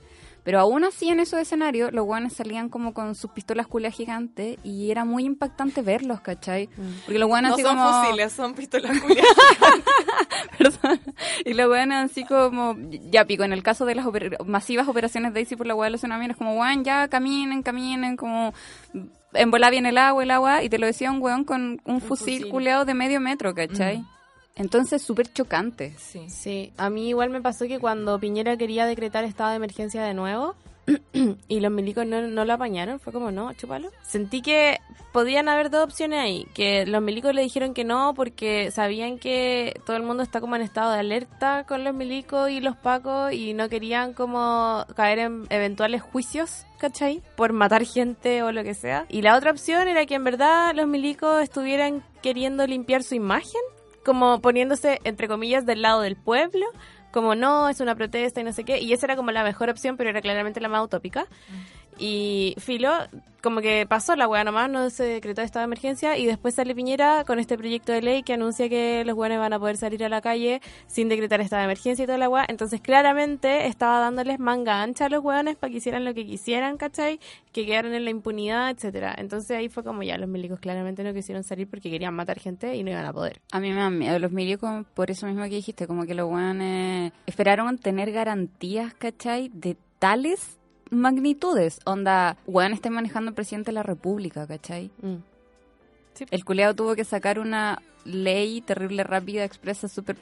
Pero aún así en esos escenarios los weones salían como con sus pistolas culias gigantes y era muy impactante verlos, ¿cachai? Porque los weones No así son como... fusiles, son pistolas. Perdón. Y los weones así como... Ya pico, en el caso de las oper- masivas operaciones Daisy por la weá de los tsunamis, es como, weón, ya caminen, caminen, como... En bola viene el agua, el agua, y te lo decía un weón con un, fusil, fusil. culeado de medio metro, ¿cachai? Entonces, súper chocante. Sí. Sí, a mí igual me pasó que cuando Piñera quería decretar estado de emergencia de nuevo y los milicos no, no lo apañaron, fue como, no, chúpalo. Sentí que podían haber dos opciones ahí, que los milicos le dijeron que no porque sabían que todo el mundo está como en estado de alerta con los milicos y los pacos y no querían como caer en eventuales juicios, ¿cachai? Por matar gente o lo que sea. Y la otra opción era que en verdad los milicos estuvieran queriendo limpiar su imagen como poniéndose, entre comillas, del lado del pueblo, como no, es una protesta y no sé qué, y esa era como la mejor opción, pero era claramente la más utópica. Y Filo, como que pasó la weá nomás, no se decretó estado de emergencia, y después sale Piñera con este proyecto de ley que anuncia que los weones van a poder salir a la calle sin decretar estado de emergencia y toda la weá. Entonces, claramente estaba dándoles manga ancha a los weones para que hicieran lo que quisieran, ¿cachai? Que quedaran en la impunidad, etcétera Entonces ahí fue como ya, los milicos claramente no quisieron salir porque querían matar gente y no iban a poder. A mí me dan miedo los milicos por eso mismo que dijiste, como que los weones esperaron tener garantías, ¿cachai? De tales magnitudes. Onda, weón está manejando el presidente de la república, ¿cachai? Mm. El culeado tuvo que sacar una ley terrible, rápida, expresa, súper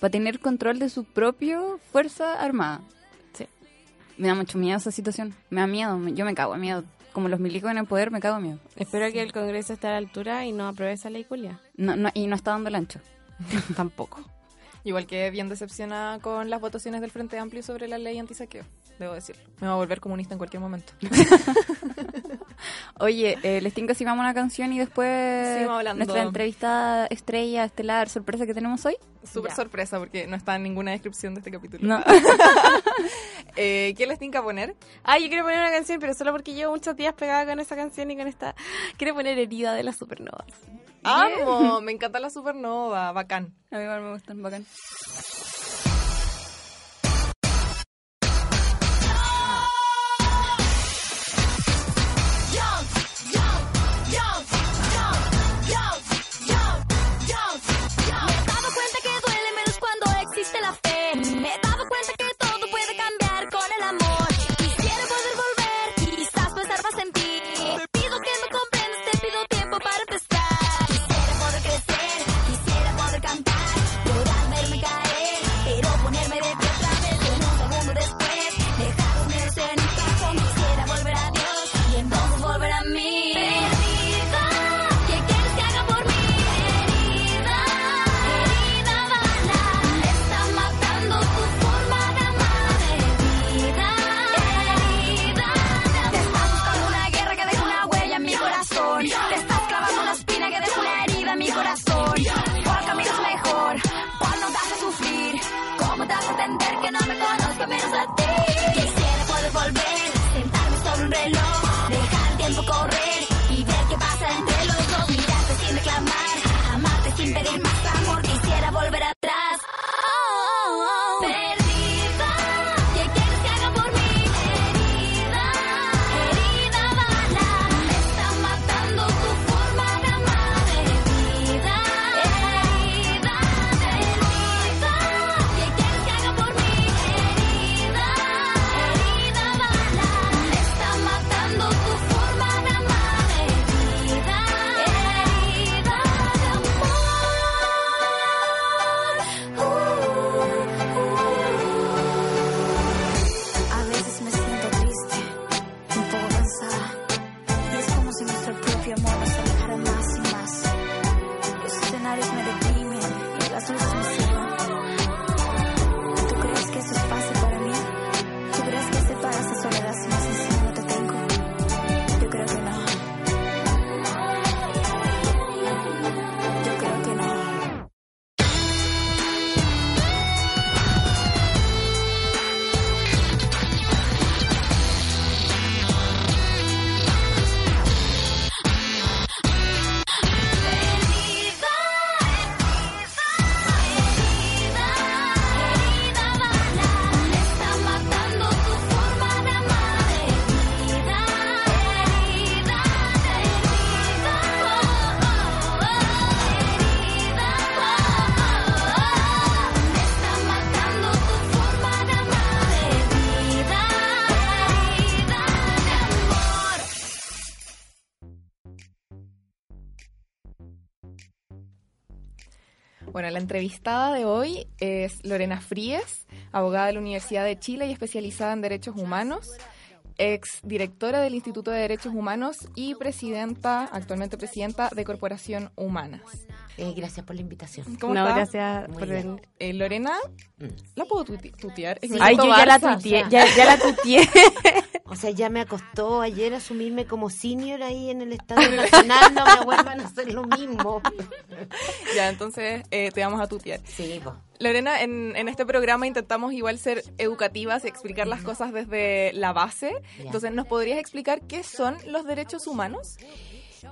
para tener control de su propio fuerza armada. Sí. Me da mucho miedo esa situación. Me da miedo. me- Yo me cago de miedo. Como los milicos en el poder, me cago de miedo. Espero que el Congreso esté a la altura y no apruebe esa ley culia. No, no, y no está dando el ancho. Tampoco. Igual que bien decepcionada con las votaciones del Frente Amplio sobre la ley antisaqueo, debo decirlo. Me va a volver comunista en cualquier momento. Oye, eh, les tinca si vamos a una canción y después nuestra entrevista estrella, estelar, sorpresa que tenemos hoy. Súper Ya. sorpresa porque no está en ninguna descripción de este capítulo. No. Eh, ¿Qué les tinca poner? Ah, yo quiero poner una canción, pero solo porque llevo muchos días pegada con esa canción y con esta. Quiero poner Herida de las Supernovas. ¡Amo! Me encanta la supernova, bacán. A mí igual me gustan, bacán. Entrevistada de hoy es Lorena Fríes, abogada de la Universidad de Chile y especializada en derechos humanos, ex directora del Instituto de Derechos Humanos y presidenta, actualmente presidenta de Corporación Humanas. Eh, gracias por la invitación. ¿Cómo no, está? gracias Muy por bien. venir. Eh, Lorena, Mm. ¿la puedo tutear? Ay, yo ya la tuteé, ya, ya la tuteé. Sea, ya me acostó ayer asumirme como senior ahí en el Estadio Nacional, no me vuelvan a hacer lo mismo. Ya, entonces eh, te vamos a tutear. Sí. Lorena, en, en este programa intentamos igual ser educativas y explicar las cosas desde la base. Ya. Entonces, ¿nos podrías explicar qué son los derechos humanos?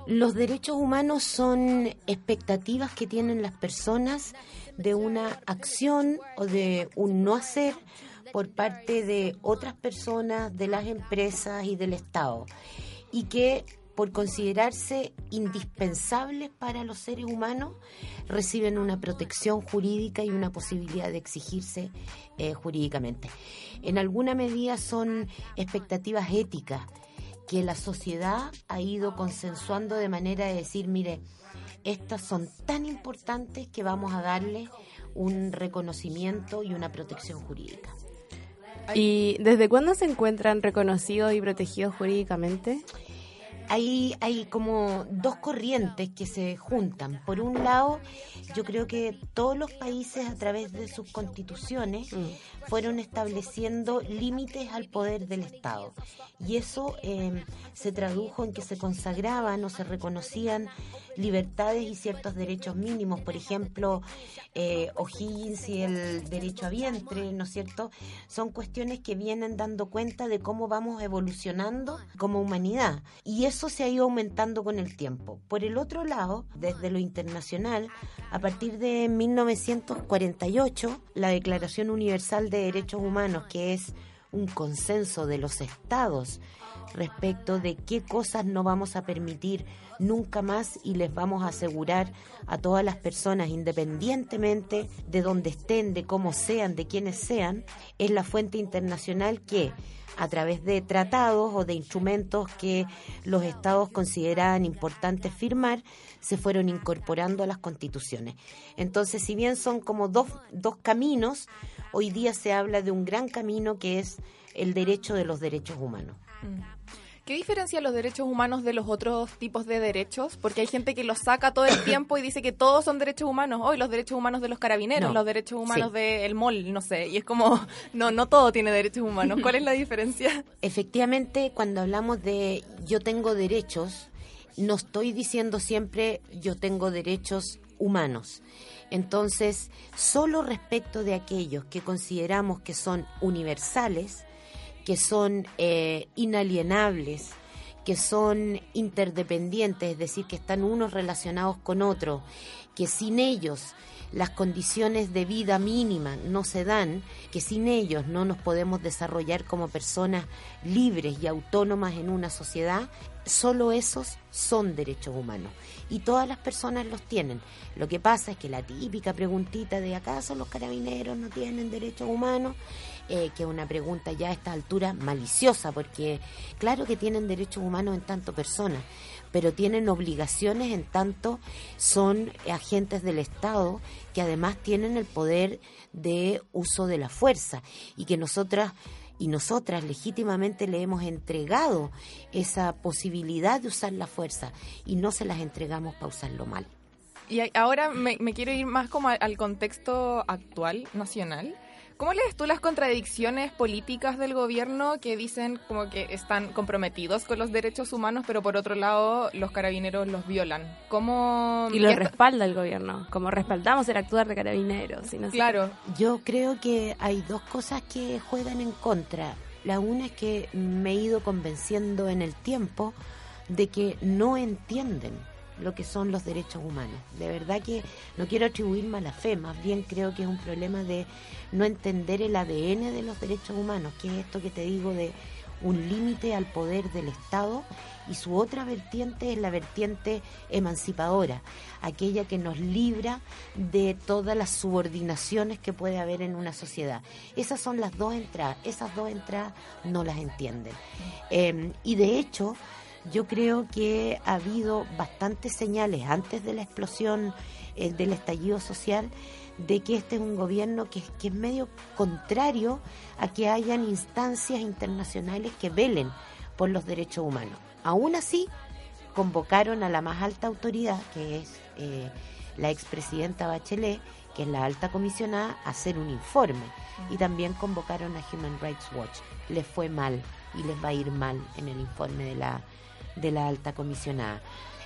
Los derechos humanos son expectativas que tienen las personas de una acción o de un no hacer por parte de otras personas, de las empresas y del Estado. Y que por considerarse indispensables para los seres humanos, reciben una protección jurídica y una posibilidad de exigirse eh, jurídicamente. En alguna medida son expectativas éticas que la sociedad ha ido consensuando de manera de decir, mire, estas son tan importantes que vamos a darle un reconocimiento y una protección jurídica. ¿Y desde cuándo se encuentran reconocidos y protegidos jurídicamente? Ahí hay como dos corrientes que se juntan. Por un lado, yo creo que todos los países a través de sus constituciones fueron estableciendo límites al poder del Estado. Y eso eh, se tradujo en que se consagraban o se reconocían libertades y ciertos derechos mínimos. Por ejemplo, eh, O'Higgins y el derecho a vientre, ¿no es cierto? Son cuestiones que vienen dando cuenta de cómo vamos evolucionando como humanidad. Y eso se ha ido aumentando con el tiempo. Por el otro lado, desde lo internacional, a partir de 1948, la Declaración Universal de Derechos Humanos, que es un consenso de los estados respecto de qué cosas no vamos a permitir nunca más y les vamos a asegurar a todas las personas, independientemente de donde estén, de cómo sean, de quiénes sean, es la fuente internacional que a través de tratados o de instrumentos que los estados consideraban importantes firmar, se fueron incorporando a las constituciones. Entonces, si bien son como dos, dos caminos, hoy día se habla de un gran camino que es el derecho de los derechos humanos. ¿Qué diferencia los derechos humanos de los otros tipos de derechos? Porque hay gente que los saca todo el tiempo y dice que todos son derechos humanos. Hoy los derechos humanos de los carabineros, No. los derechos humanos Sí. del mall, no sé. Y es como, no, no todo tiene derechos humanos. ¿Cuál es la diferencia? Efectivamente, cuando hablamos de yo tengo derechos, no estoy diciendo siempre yo tengo derechos humanos. Entonces, solo respecto de aquellos que consideramos que son universales, que son eh, inalienables, que son interdependientes, es decir, que están unos relacionados con otros, que sin ellos las condiciones de vida mínima no se dan, que sin ellos no nos podemos desarrollar como personas libres y autónomas en una sociedad, solo esos son derechos humanos. Y todas las personas los tienen. Lo que pasa es que la típica preguntita de ¿acaso los carabineros no tienen derechos humanos? Eh, que una pregunta ya a esta altura maliciosa, porque claro que tienen derechos humanos en tanto personas, pero tienen obligaciones en tanto son agentes del Estado que además tienen el poder de uso de la fuerza y que nosotras y nosotras legítimamente le hemos entregado esa posibilidad de usar la fuerza y no se las entregamos para usarlo mal. Y ahora me, me quiero ir más como al contexto actual, nacional. ¿Cómo lees tú las contradicciones políticas del gobierno que dicen como que están comprometidos con los derechos humanos, pero por otro lado los carabineros los violan? ¿Cómo...? Y lo respalda el gobierno, como respaldamos el actuar de carabineros. y no sé Claro, Yo creo que hay dos cosas que juegan en contra. La una es que me he ido convenciendo en el tiempo de que no entienden lo que son los derechos humanos. De verdad que no quiero atribuir mala fe, más bien creo que es un problema de no entender el ADN de los derechos humanos, que es esto que te digo de un límite al poder del Estado y su otra vertiente es la vertiente emancipadora, aquella que nos libra de todas las subordinaciones que puede haber en una sociedad. Esas son las dos entradas, esas dos entradas no las entienden. Eh, y de hecho, Yo creo que ha habido bastantes señales antes de la explosión eh, del estallido social de que este es un gobierno que, es medio contrario a que hayan instancias internacionales que velen por los derechos humanos. Aún así, convocaron a la más alta autoridad, que es eh, la expresidenta Bachelet, que es la alta comisionada, a hacer un informe. Y también convocaron a Human Rights Watch. Les fue mal y les va a ir mal en el informe de la, de la alta comisionada.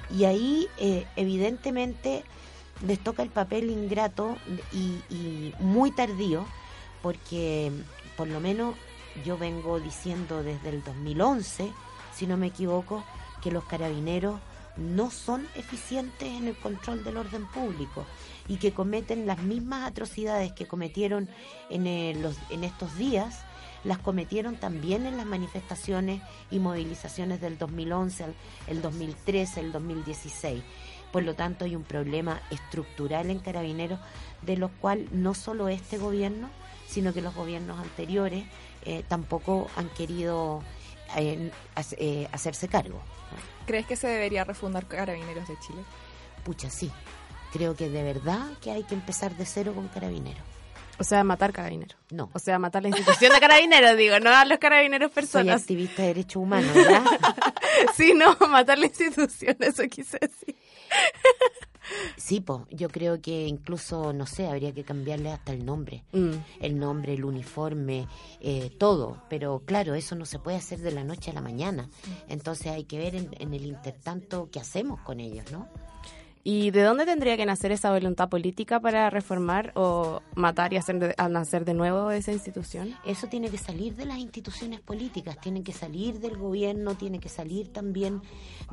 Y ahí, eh, evidentemente, les toca el papel ingrato y, y muy tardío, porque por lo menos yo vengo diciendo desde el 2011, si no me equivoco, que los carabineros no son eficientes en el control del orden público y que cometen las mismas atrocidades que cometieron en, eh, los, en estos días, las cometieron también en las manifestaciones y movilizaciones del 2011, el, el 2013, el 2016. Por lo tanto, hay un problema estructural en carabineros de los cual no solo este gobierno, sino que los gobiernos anteriores eh, tampoco han querido eh, eh, hacerse cargo. ¿Crees que se debería refundar Carabineros de Chile? Pucha, sí. Creo que de verdad que hay que empezar de cero con carabineros. O sea, matar carabineros. No. O sea, matar la institución de carabineros, digo, no a los carabineros Soy personas. activista de derechos humanos, ¿verdad? sí, no, matar la institución, eso quise decir. Sí, pues, yo creo que incluso, no sé, habría que cambiarle hasta el nombre. Mm. El nombre, el uniforme, eh, todo. Pero claro, eso no se puede hacer de la noche a la mañana. Entonces hay que ver en, en el intertanto qué hacemos con ellos, ¿no? ¿Y de dónde tendría que nacer esa voluntad política para reformar o matar y hacer de- nacer de nuevo esa institución? Eso tiene que salir de las instituciones políticas, tiene que salir del gobierno, tiene que salir también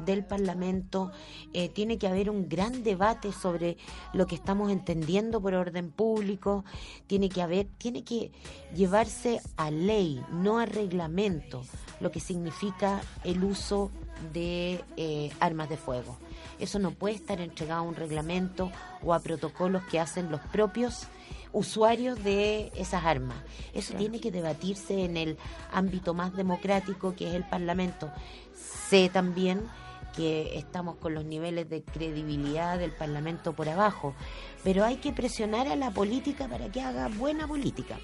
del Parlamento, eh, tiene que haber un gran debate sobre lo que estamos entendiendo por orden público, tiene que haber, tiene que llevarse a ley, no a reglamento, lo que significa el uso de eh, armas de fuego. Eso no puede estar entregado a un reglamento o a protocolos que hacen los propios usuarios de esas armas. Eso tiene que debatirse en el ámbito más democrático que es el Parlamento. Sé también que estamos con los niveles de credibilidad del Parlamento por abajo, pero hay que presionar a la política para que haga buena política.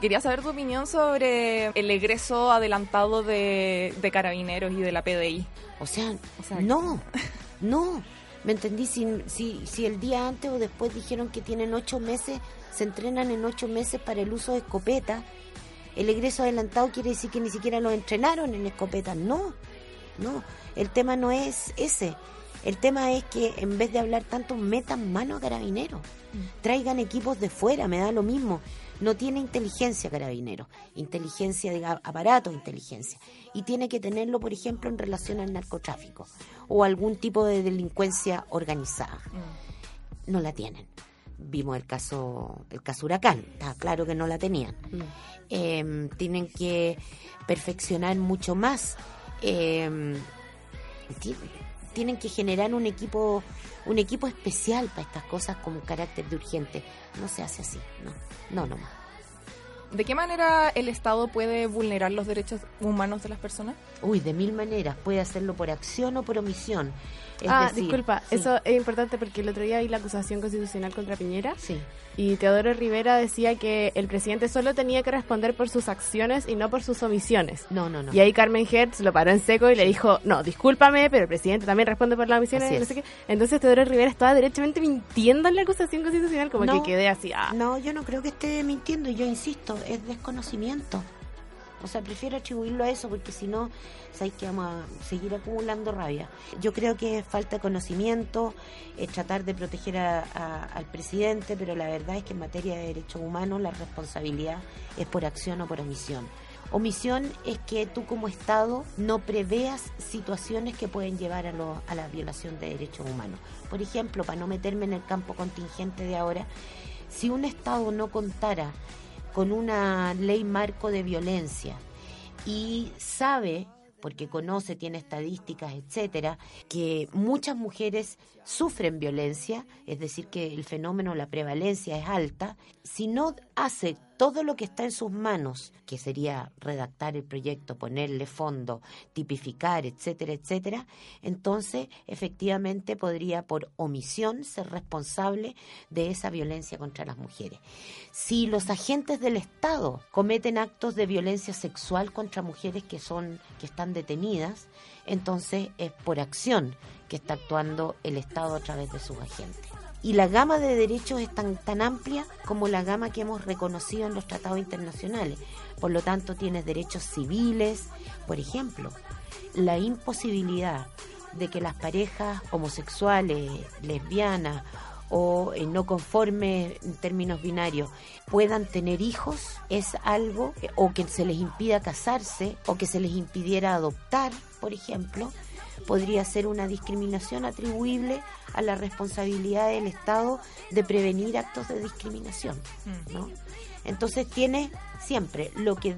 Quería saber tu opinión sobre el egreso adelantado de, de carabineros y de la PDI. O sea, O sea, no, no. ¿Me entendí? Si, si, si el día antes o después dijeron que tienen ocho meses, se entrenan en ocho meses para el uso de escopeta, el egreso adelantado quiere decir que ni siquiera los entrenaron en escopeta. No, no. El tema no es ese. El tema es que en vez de hablar tanto, metan mano a carabineros. Traigan equipos de fuera, me da lo mismo. No tiene inteligencia carabineros, inteligencia de a- aparatos, inteligencia. Y tiene que tenerlo, por ejemplo, en relación al narcotráfico o algún tipo de delincuencia organizada. No la tienen. Vimos el caso, el caso Huracán, está claro que no la tenían. Eh, tienen que perfeccionar mucho más. Eh, ti- tienen que generar un equipo un equipo especial para estas cosas con carácter de urgente. No se hace así, no, no, no más. ¿De qué manera el Estado puede vulnerar los derechos humanos de las personas? Uy, de mil maneras. Puede hacerlo por acción o por omisión. Es ah, decir, disculpa, sí, eso es importante porque el otro día vi la acusación constitucional contra Piñera Sí. y Teodoro Rivera decía que el presidente solo tenía que responder por sus acciones y no por sus omisiones. No, no, no. Y ahí Carmen Hertz lo paró en seco y le dijo, no, discúlpame, pero el presidente también responde por las omisiones y no sé qué. Entonces Teodoro Rivera estaba derechamente mintiendo en la acusación constitucional, como No. que quedé así, ah. No, yo no creo que esté mintiendo, y yo insisto, es desconocimiento. O sea, prefiero atribuirlo a eso porque si no, sabéis que vamos a seguir acumulando rabia. Yo creo que es falta de conocimiento, tratar de proteger a- a- al presidente, pero la verdad es que en materia de derechos humanos la responsabilidad es por acción o por omisión. Omisión es que tú como Estado no preveas situaciones que pueden llevar a, lo- a la violación de derechos humanos. Por ejemplo, para no meterme en el campo contingente de ahora, si un Estado no contara con una ley marco de violencia y sabe, porque conoce, tiene estadísticas, etcétera, que muchas mujeres sufren violencia, es decir, que el fenómeno, la prevalencia es alta, si no hace todo lo que está en sus manos, que sería redactar el proyecto, ponerle fondo, tipificar, etcétera, etcétera, entonces efectivamente podría por omisión ser responsable de esa violencia contra las mujeres. Si los agentes del Estado cometen actos de violencia sexual contra mujeres que son que están detenidas, entonces es por acción que está actuando el Estado a través de sus agentes. Y la gama de derechos es tan, tan amplia como la gama que hemos reconocido en los tratados internacionales. Por lo tanto, tienes derechos civiles, por ejemplo, la imposibilidad de que las parejas homosexuales, lesbianas o eh, no conformes en términos binarios puedan tener hijos es algo, eh, o que se les impida casarse, o que se les impidiera adoptar, por ejemplo, podría ser una discriminación atribuible a la responsabilidad del Estado de prevenir actos de discriminación, ¿no? Entonces tiene siempre lo que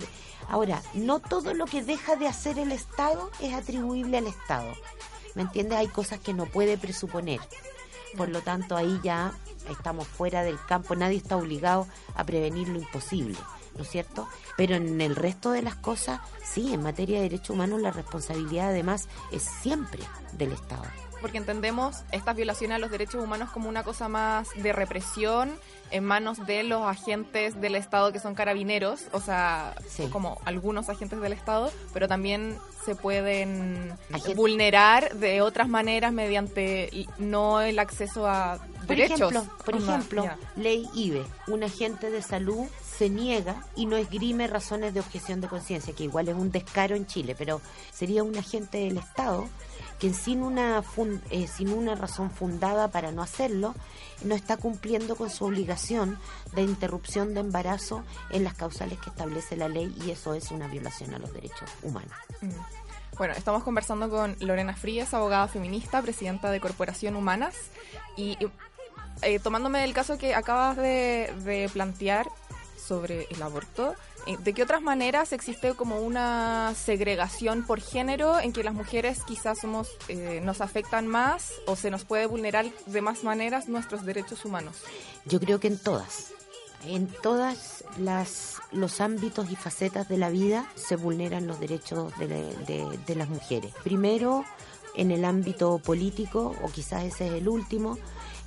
ahora no todo lo que deja de hacer el Estado es atribuible al Estado. ¿Me entiendes? Hay cosas que no puede presuponer. Por lo tanto, ahí ya estamos fuera del campo, nadie está obligado a prevenir lo imposible. ¿No es cierto? Pero en el resto de las cosas, sí, en materia de derechos humanos la responsabilidad además es siempre del Estado. Porque entendemos estas violaciones a los derechos humanos como una cosa más de represión en manos de los agentes del Estado que son carabineros, o sea, como algunos agentes del Estado, pero también se pueden vulnerar de otras maneras mediante no el acceso a por derechos. Ejemplo, por ejemplo, ley IBE, un agente de salud se niega y no esgrime razones de objeción de conciencia, que igual es un descaro en Chile, pero sería un agente del Estado que sin una, eh, sin una razón fundada para no hacerlo, no está cumpliendo con su obligación de interrupción de embarazo en las causales que establece la ley y eso es una violación a los derechos humanos. Mm. Bueno, estamos conversando con Lorena Frías, abogada feminista, presidenta de Corporación Humanas, y eh, tomándome del caso que acabas de plantear, sobre el aborto. Eh, ¿De qué otras maneras existe como una segregación por género en que las mujeres quizás somos eh, nos afectan más o se nos puede vulnerar de más maneras nuestros derechos humanos? Yo creo que en todas. En todas las los ámbitos y facetas de la vida se vulneran los derechos de, de las mujeres. Primero, en el ámbito político, o quizás ese es el último,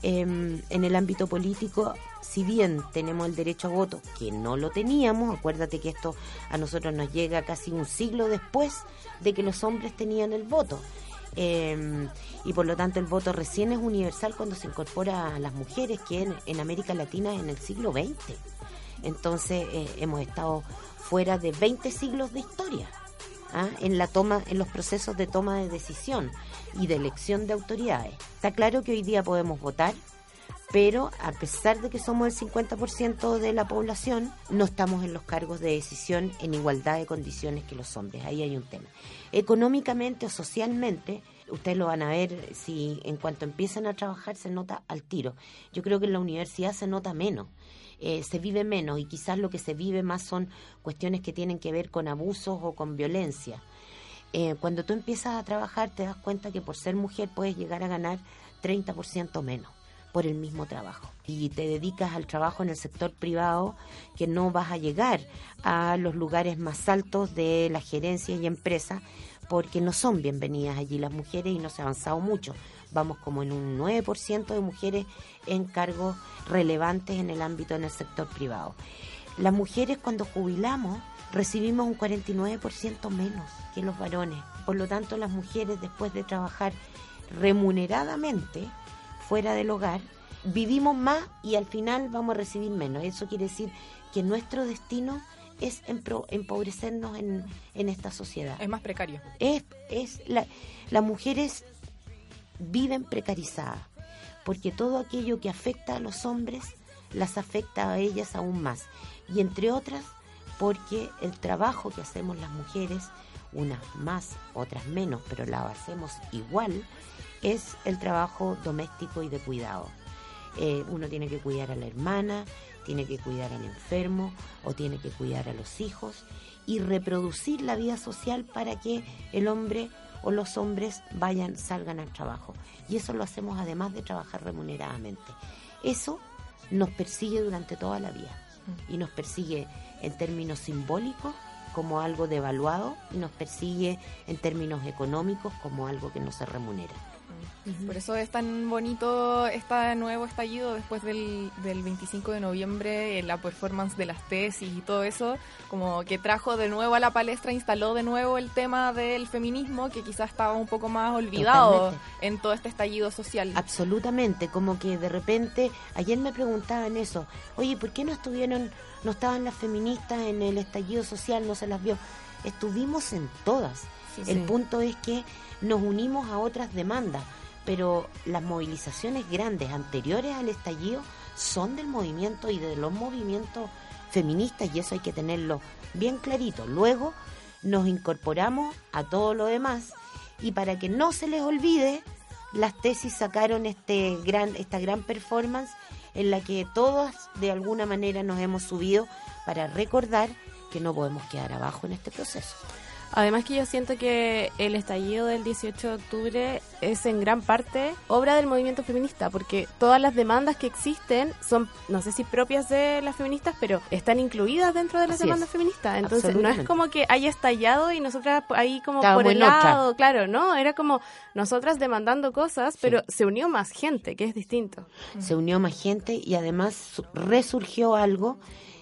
Em, en el ámbito político, si bien tenemos el derecho a voto, que no lo teníamos, acuérdate que esto a nosotros nos llega casi un siglo después de que los hombres tenían el voto. Em, y por lo tanto el voto recién es universal cuando se incorpora a las mujeres, que en, América Latina en el siglo XX. Entonces eh, hemos estado fuera de 20 siglos de historia. ¿ah? en la toma, en los procesos de toma de decisión y de elección de autoridades. Está claro que hoy día podemos votar, pero a pesar de que somos el 50% de la población, no estamos en los cargos de decisión en igualdad de condiciones que los hombres. Ahí hay un tema. Económicamente o socialmente, ustedes lo van a ver si en cuanto empiezan a trabajar se nota al tiro. Yo creo que en la universidad se nota menos. Eh, se vive menos y quizás lo que se vive más son cuestiones que tienen que ver con abusos o con violencia. Eh, cuando tú empiezas a trabajar te das cuenta que por ser mujer puedes llegar a ganar 30% menos por el mismo trabajo. Y te dedicas al trabajo en el sector privado que no vas a llegar a los lugares más altos de la gerencia y empresa porque no son bienvenidas allí las mujeres y no se ha avanzado mucho vamos como en un 9% de mujeres en cargos relevantes en el ámbito en el sector privado. Las mujeres cuando jubilamos recibimos un 49% menos que los varones. Por lo tanto, las mujeres después de trabajar remuneradamente fuera del hogar, vivimos más y al final vamos a recibir menos. Eso quiere decir que nuestro destino es empobrecernos en, en esta sociedad. Es más precario. Es, es la, las mujeres viven precarizadas, porque todo aquello que afecta a los hombres las afecta a ellas aún más. Y entre otras, porque el trabajo que hacemos las mujeres, unas más, otras menos, pero la hacemos igual, es el trabajo doméstico y de cuidado. Eh, uno tiene que cuidar a la hermana, tiene que cuidar al enfermo o tiene que cuidar a los hijos y reproducir la vida social para que el hombre o los hombres vayan, salgan al trabajo. Y eso lo hacemos además de trabajar remuneradamente. Eso nos persigue durante toda la vida. Y nos persigue en términos simbólicos como algo devaluado y nos persigue en términos económicos como algo que no se remunera. Por eso es tan bonito este nuevo estallido después del, del 25 de noviembre, eh, la performance de las tesis y todo eso, como que trajo de nuevo a la palestra, instaló de nuevo el tema del feminismo que quizás estaba un poco más olvidado Totalmente. en todo este estallido social. Absolutamente, como que de repente, ayer me preguntaban eso, oye, ¿por qué no estuvieron, no estaban las feministas en el estallido social, no se las vio? Estuvimos en todas. Sí, el sí. punto es que nos unimos a otras demandas, pero las movilizaciones grandes anteriores al estallido son del movimiento y de los movimientos feministas y eso hay que tenerlo bien clarito. Luego nos incorporamos a todo lo demás y para que no se les olvide, las tesis sacaron este gran, esta gran performance en la que todas de alguna manera nos hemos subido para recordar que no podemos quedar abajo en este proceso. Además que yo siento que el estallido del 18 de octubre es en gran parte obra del movimiento feminista, porque todas las demandas que existen son, no sé si propias de las feministas, pero están incluidas dentro de las Así demandas es. feministas. Entonces no es como que haya estallado y nosotras ahí como por el lado, claro, ¿no? Era como nosotras demandando cosas, pero se unió más gente, que es distinto. se unió más gente y además su- resurgió algo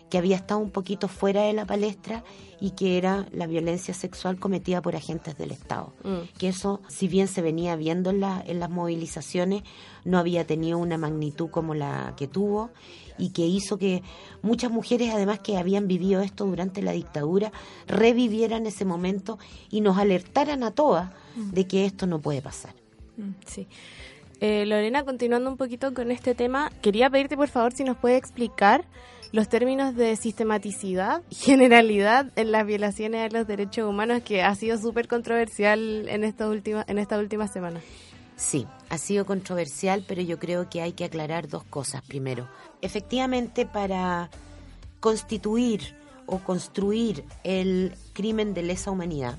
que había estado un poquito fuera de la palestra y que era la violencia sexual cometida por agentes del Estado. Mm. Que eso, si bien se venía viendo en, la- en las movilizaciones, no había tenido una magnitud como la que tuvo y que hizo que muchas mujeres, además que habían vivido esto durante la dictadura, revivieran ese momento y nos alertaran a todas de que esto no puede pasar. Mm, Sí. Eh, Lorena, continuando un poquito con este tema, quería pedirte por favor si nos puede explicar los términos de sistematicidad generalidad en las violaciones a los derechos humanos que ha sido súper controversial en, estas últimas en esta última semana. Sí, ha sido controversial, pero yo creo que hay que aclarar dos cosas. Primero, efectivamente para constituir o construir el crimen de lesa humanidad,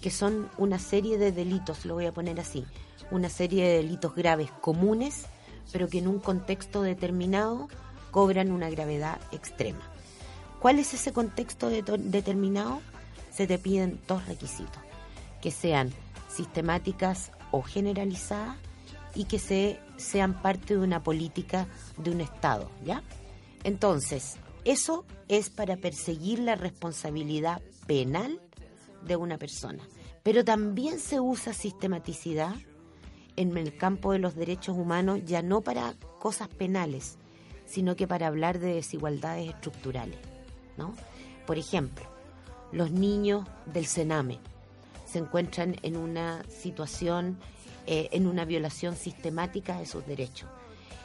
que son una serie de delitos, lo voy a poner así, una serie de delitos graves comunes, pero que en un contexto determinado cobran una gravedad extrema. ¿Cuál es ese contexto de- determinado? Se te piden dos requisitos, que sean sistemáticas o generalizadas y que se, sean parte de una política de un Estado, ¿ya? Entonces, eso es para perseguir la responsabilidad penal de una persona. Pero también se usa sistematicidad en el campo de los derechos humanos, ya no para cosas penales, sino que para hablar de desigualdades estructurales, ¿no? Por ejemplo, los niños del Sename se encuentran en una situación, eh, en una violación sistemática de sus derechos.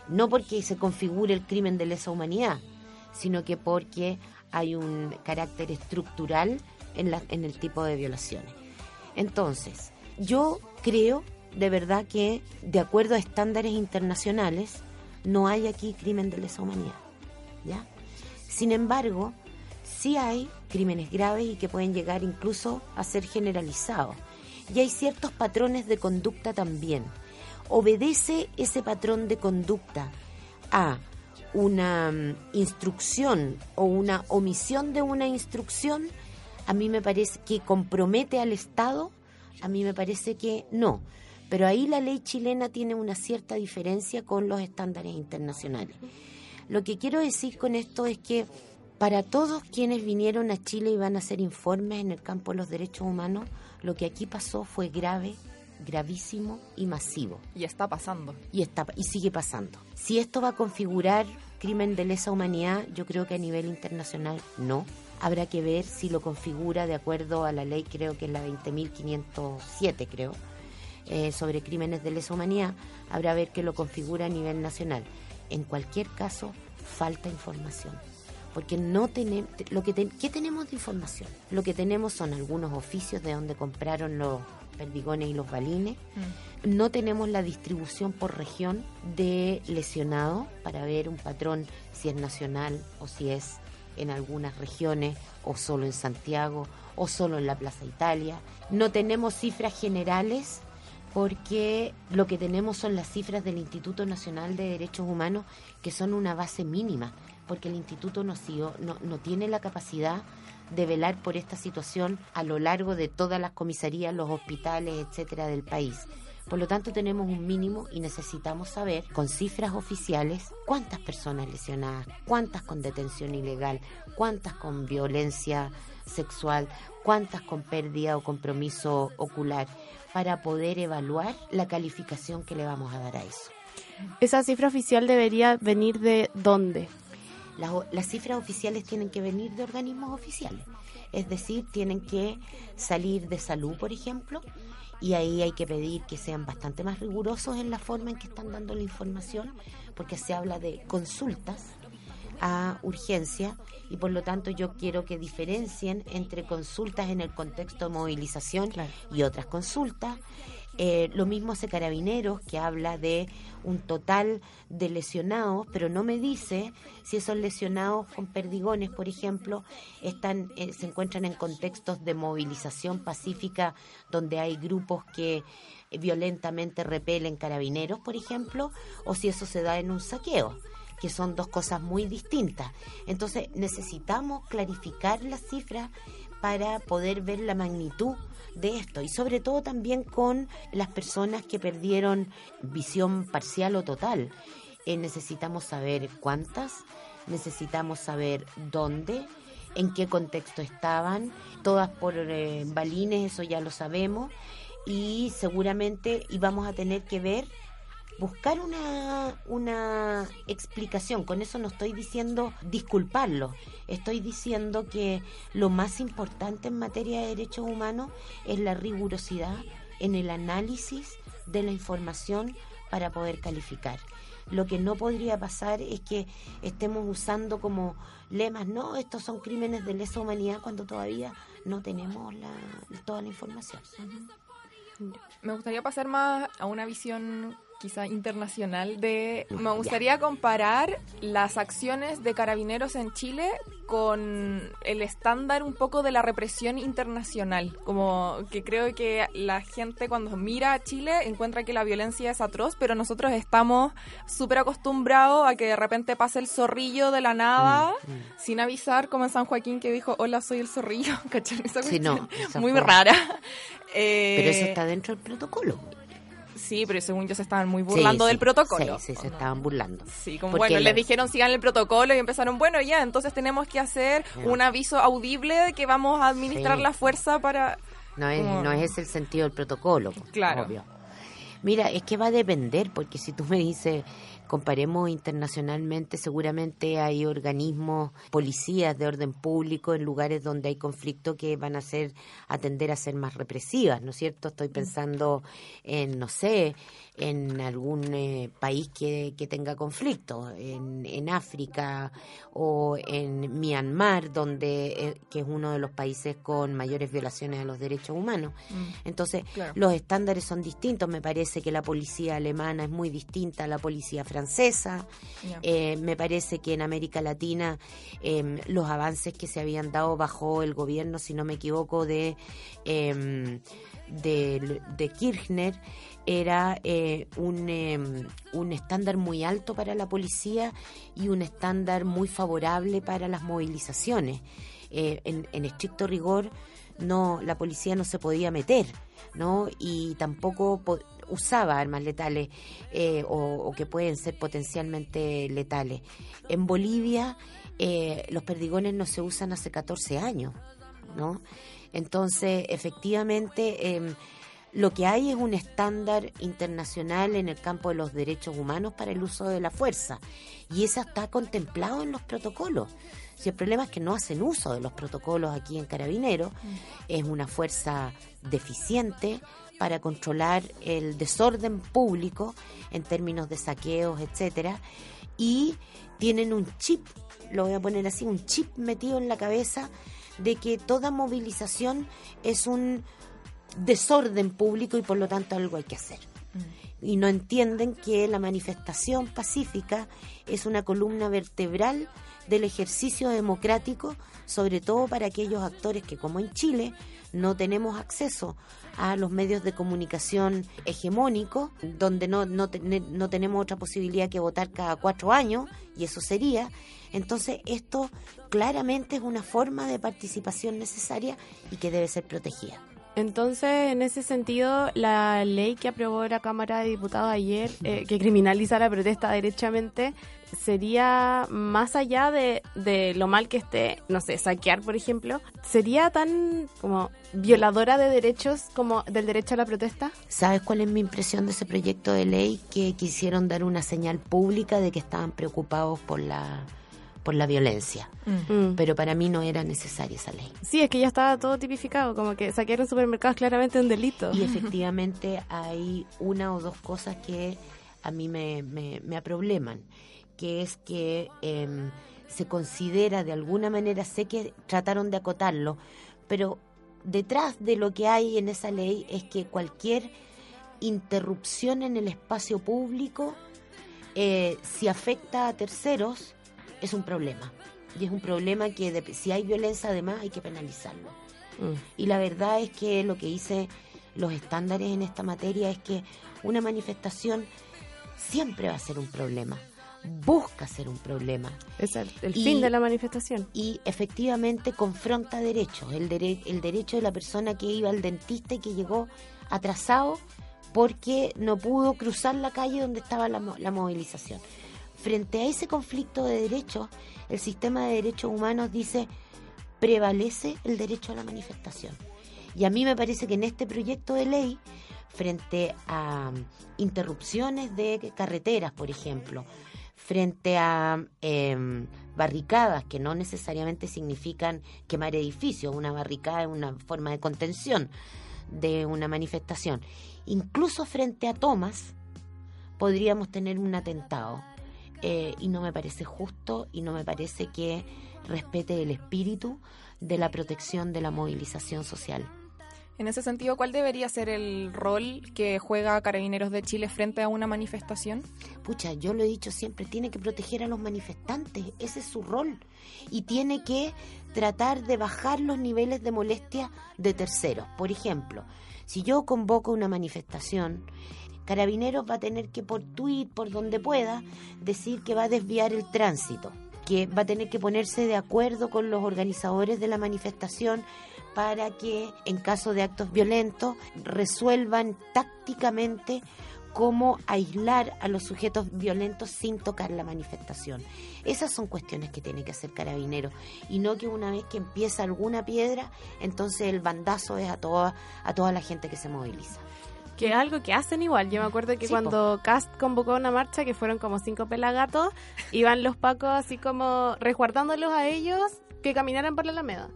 No porque se configure el crimen de lesa humanidad, sino que porque hay un carácter estructural en, la- en el tipo de violaciones. Entonces, yo creo de verdad que, de acuerdo a estándares internacionales, no hay aquí crimen de lesa humanidad. ¿ya? Sin embargo, sí hay crímenes graves y que pueden llegar incluso a ser generalizados. Y hay ciertos patrones de conducta también. Obedece ese patrón de conducta a una mm, instrucción o una omisión de una instrucción, a mí me parece que compromete al Estado, a mí me parece que no. Pero ahí la ley chilena tiene una cierta diferencia con los estándares internacionales. Lo que quiero decir con esto es que para todos quienes vinieron a Chile y van a hacer informes en el campo de los derechos humanos, lo que aquí pasó fue grave, gravísimo y masivo. Y está pasando. Y, está, y sigue pasando. Si esto va a configurar crimen de lesa humanidad, yo creo que a nivel internacional no. Habrá que ver si lo configura de acuerdo a la ley, creo que es la 20.507, creo, eh, sobre crímenes de lesa humanidad. Habrá que ver que lo configura a nivel nacional. En cualquier caso, falta información. Porque no tenemos, lo que ten- ¿qué tenemos de información? Lo que tenemos son algunos oficios de donde compraron los perdigones y los balines. No tenemos la distribución por región de lesionados para ver un patrón si es nacional o si es en algunas regiones o solo en Santiago o solo en la Plaza Italia. No tenemos cifras generales porque lo que tenemos son las cifras del Instituto Nacional de Derechos Humanos, que son una base mínima, porque el Instituto no, no tiene la capacidad de velar por esta situación a lo largo de todas las comisarías, los hospitales, etcétera, del país. Por lo tanto, tenemos un mínimo y necesitamos saber, con cifras oficiales, cuántas personas lesionadas, cuántas con detención ilegal, cuántas con violencia sexual, cuántas con pérdida o compromiso ocular, para poder evaluar la calificación que le vamos a dar a eso. Esa cifra oficial debería venir de dónde? Las, las cifras oficiales tienen que venir de organismos oficiales, es decir, tienen que salir de salud, por ejemplo, y ahí hay que pedir que sean bastante más rigurosos en la forma en que están dando la información, porque se habla de consultas a urgencia y por lo tanto yo quiero que diferencien entre consultas en el contexto de movilización y otras consultas. Eh, lo mismo hace Carabineros, que habla de un total de lesionados, pero no me dice si esos lesionados con perdigones, por ejemplo, están, eh, se encuentran en contextos de movilización pacífica donde hay grupos que eh, violentamente repelen carabineros, por ejemplo, o si eso se da en un saqueo que son dos cosas muy distintas. Entonces necesitamos clarificar las cifras para poder ver la magnitud de esto y sobre todo también con las personas que perdieron visión parcial o total. Eh, necesitamos saber cuántas, necesitamos saber dónde, en qué contexto estaban, todas por eh, balines, eso ya lo sabemos, y seguramente íbamos a tener que ver buscar una, una explicación. Con eso no estoy diciendo disculparlo. Estoy diciendo que lo más importante en materia de derechos humanos es la rigurosidad en el análisis de la información para poder calificar. Lo que no podría pasar es que estemos usando como lemas, no, estos son crímenes de lesa humanidad cuando todavía no tenemos la, toda la información. Me gustaría pasar más a una visión quizá internacional de... Me gustaría comparar las acciones de carabineros en Chile con el estándar un poco de la represión internacional. Como que creo que la gente cuando mira a Chile encuentra que la violencia es atroz, pero nosotros estamos súper acostumbrados a que de repente pase el zorrillo de la nada sin avisar, como en San Joaquín que dijo, hola, soy el zorrillo. ¿Cachai? Esa Sí, no, esa Muy fue- rara. Eh, Pero eso está dentro del protocolo. Sí, pero según yo se estaban muy burlando Sí, del sí, protocolo. Sí, sí, se estaban burlando. Sí, como bueno, les dijeron sigan el protocolo y empezaron, bueno, ya, entonces tenemos que hacer un aviso audible de que vamos a administrar Sí. la fuerza para... No es, como- no es ese el sentido del protocolo. pues, Claro. obvio. Mira, es que va a depender, porque si tú me dices, comparemos internacionalmente, seguramente hay organismos, policías de orden público en lugares donde hay conflicto que van a ser, atender a ser más represivas, ¿no es cierto? Estoy pensando en, no sé, en algún eh, país que, que tenga conflicto, en, en África o en Myanmar, donde eh, que es uno de los países con mayores violaciones a los derechos humanos. Entonces, Claro. los estándares son distintos. Me parece que la policía alemana es muy distinta a la policía francesa. Eh, me parece que en América Latina eh, los avances que se habían dado bajo el gobierno, si no me equivoco, de, eh, de, de Kirchner era eh, un, eh, un estándar muy alto para la policía y un estándar muy favorable para las movilizaciones. Eh, en, en estricto rigor, no la policía no se podía meter, ¿no? Y tampoco po- usaba armas letales eh, o, o que pueden ser potencialmente letales. En Bolivia eh, los perdigones no se usan hace 14 años, ¿no? Entonces, efectivamente, em, lo que hay es un estándar internacional en el campo de los derechos humanos para el uso de la fuerza. Y eso está contemplado en los protocolos. Si el problema es que no hacen uso de los protocolos aquí en Carabineros, es una fuerza deficiente para controlar el desorden público en términos de saqueos, etcétera, y tienen un chip, lo voy a poner así, un chip metido en la cabeza de que toda movilización es un desorden público y por lo tanto algo hay que hacer. Y no entienden que la manifestación pacífica es una columna vertebral del ejercicio democrático, sobre todo para aquellos actores que, como en Chile, no tenemos acceso a los medios de comunicación hegemónicos, donde no, no, no tenemos otra posibilidad que votar cada cuatro años, y eso sería. Entonces, esto claramente es una forma de participación necesaria y que debe ser protegida. Entonces, en ese sentido, la ley que aprobó la Cámara de Diputados ayer, eh, que criminaliza la protesta derechamente, sería más allá de, de lo mal que esté, no sé, saquear, por ejemplo, sería tan como violadora de derechos como del derecho a la protesta. ¿Sabes cuál es mi impresión de ese proyecto de ley? Que quisieron dar una señal pública de que estaban preocupados por la, por la violencia. Mm. Pero para mí no era necesaria esa ley. Sí, es que ya estaba todo tipificado, como que saquear un supermercado es claramente un delito. Y efectivamente hay una o dos cosas que a mí me, me, me aprobleman, que es que em, se considera de alguna manera, sé que trataron de acotarlo, pero detrás de lo que hay en esa ley es que cualquier interrupción en el espacio público, eh, si afecta a terceros, es un problema. Y es un problema que de- si hay violencia además hay que penalizarlo. Mm. Y la verdad es que lo que dice los estándares en esta materia es que una manifestación siempre va a ser un problema, busca ser un problema. Es el, el Y- fin de la manifestación. Y efectivamente confronta derechos, el, dere- el derecho de la persona que iba al dentista y que llegó atrasado porque no pudo cruzar la calle donde estaba la, mo- la movilización. Frente a ese conflicto de derechos, el sistema de derechos humanos dice prevalece el derecho a la manifestación. Y a mí me parece que en este proyecto de ley, frente a mm, interrupciones de carreteras, por ejemplo, frente a em, barricadas que no necesariamente significan quemar edificios, una barricada es una forma de contención de una manifestación, incluso frente a tomas, podríamos tener un atentado. Eh, y no me parece justo y no me parece que respete el espíritu de la protección de la movilización social. En ese sentido, ¿cuál debería ser el rol que juega Carabineros de Chile frente a una manifestación? Pucha, yo lo he dicho siempre, tiene que proteger a los manifestantes, ese es su rol. Y tiene que tratar de bajar los niveles de molestia de terceros. Por ejemplo, si yo convoco una manifestación, Carabineros va a tener que por tweet, por donde pueda, decir que va a desviar el tránsito, que va a tener que ponerse de acuerdo con los organizadores de la manifestación para que en caso de actos violentos resuelvan tácticamente cómo aislar a los sujetos violentos sin tocar la manifestación. Esas son cuestiones que tiene que hacer Carabinero y no que una vez que empieza alguna piedra, entonces el bandazo es a toda, a toda la gente que se moviliza. Que es algo que hacen igual. Yo me acuerdo que Sí, cuando Cast convocó una marcha, que fueron como cinco pelagatos, iban los pacos así como resguardándolos a ellos que caminaran por la Alameda,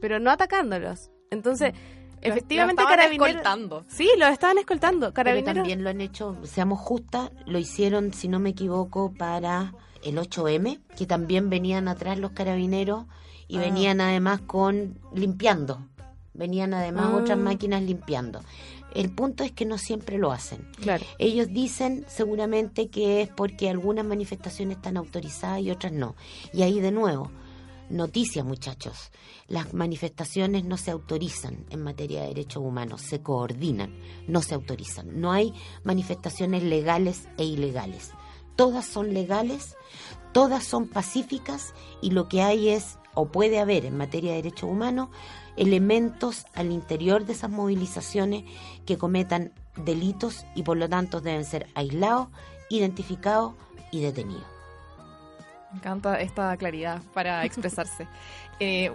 pero no atacándolos. Entonces, efectivamente, lo estaban Carabineros. escoltando. Sí, los estaban escoltando. Pero Carabineros. también lo han hecho, seamos justas, lo hicieron, si no me equivoco, para el 8M, que también venían atrás los carabineros y Ah. venían además con limpiando. Venían además Ah. otras máquinas limpiando. El punto es que no siempre lo hacen. Claro. Ellos dicen seguramente que es porque algunas manifestaciones están autorizadas y otras no. Y ahí de nuevo, noticia muchachos, las manifestaciones no se autorizan en materia de derechos humanos, se coordinan, no se autorizan. No hay manifestaciones legales e ilegales. Todas son legales, todas son pacíficas y lo que hay es, o puede haber en materia de derechos humanos, elementos al interior de esas movilizaciones que cometan delitos y por lo tanto deben ser aislados, identificados y detenidos. Me encanta esta claridad para expresarse. Eh,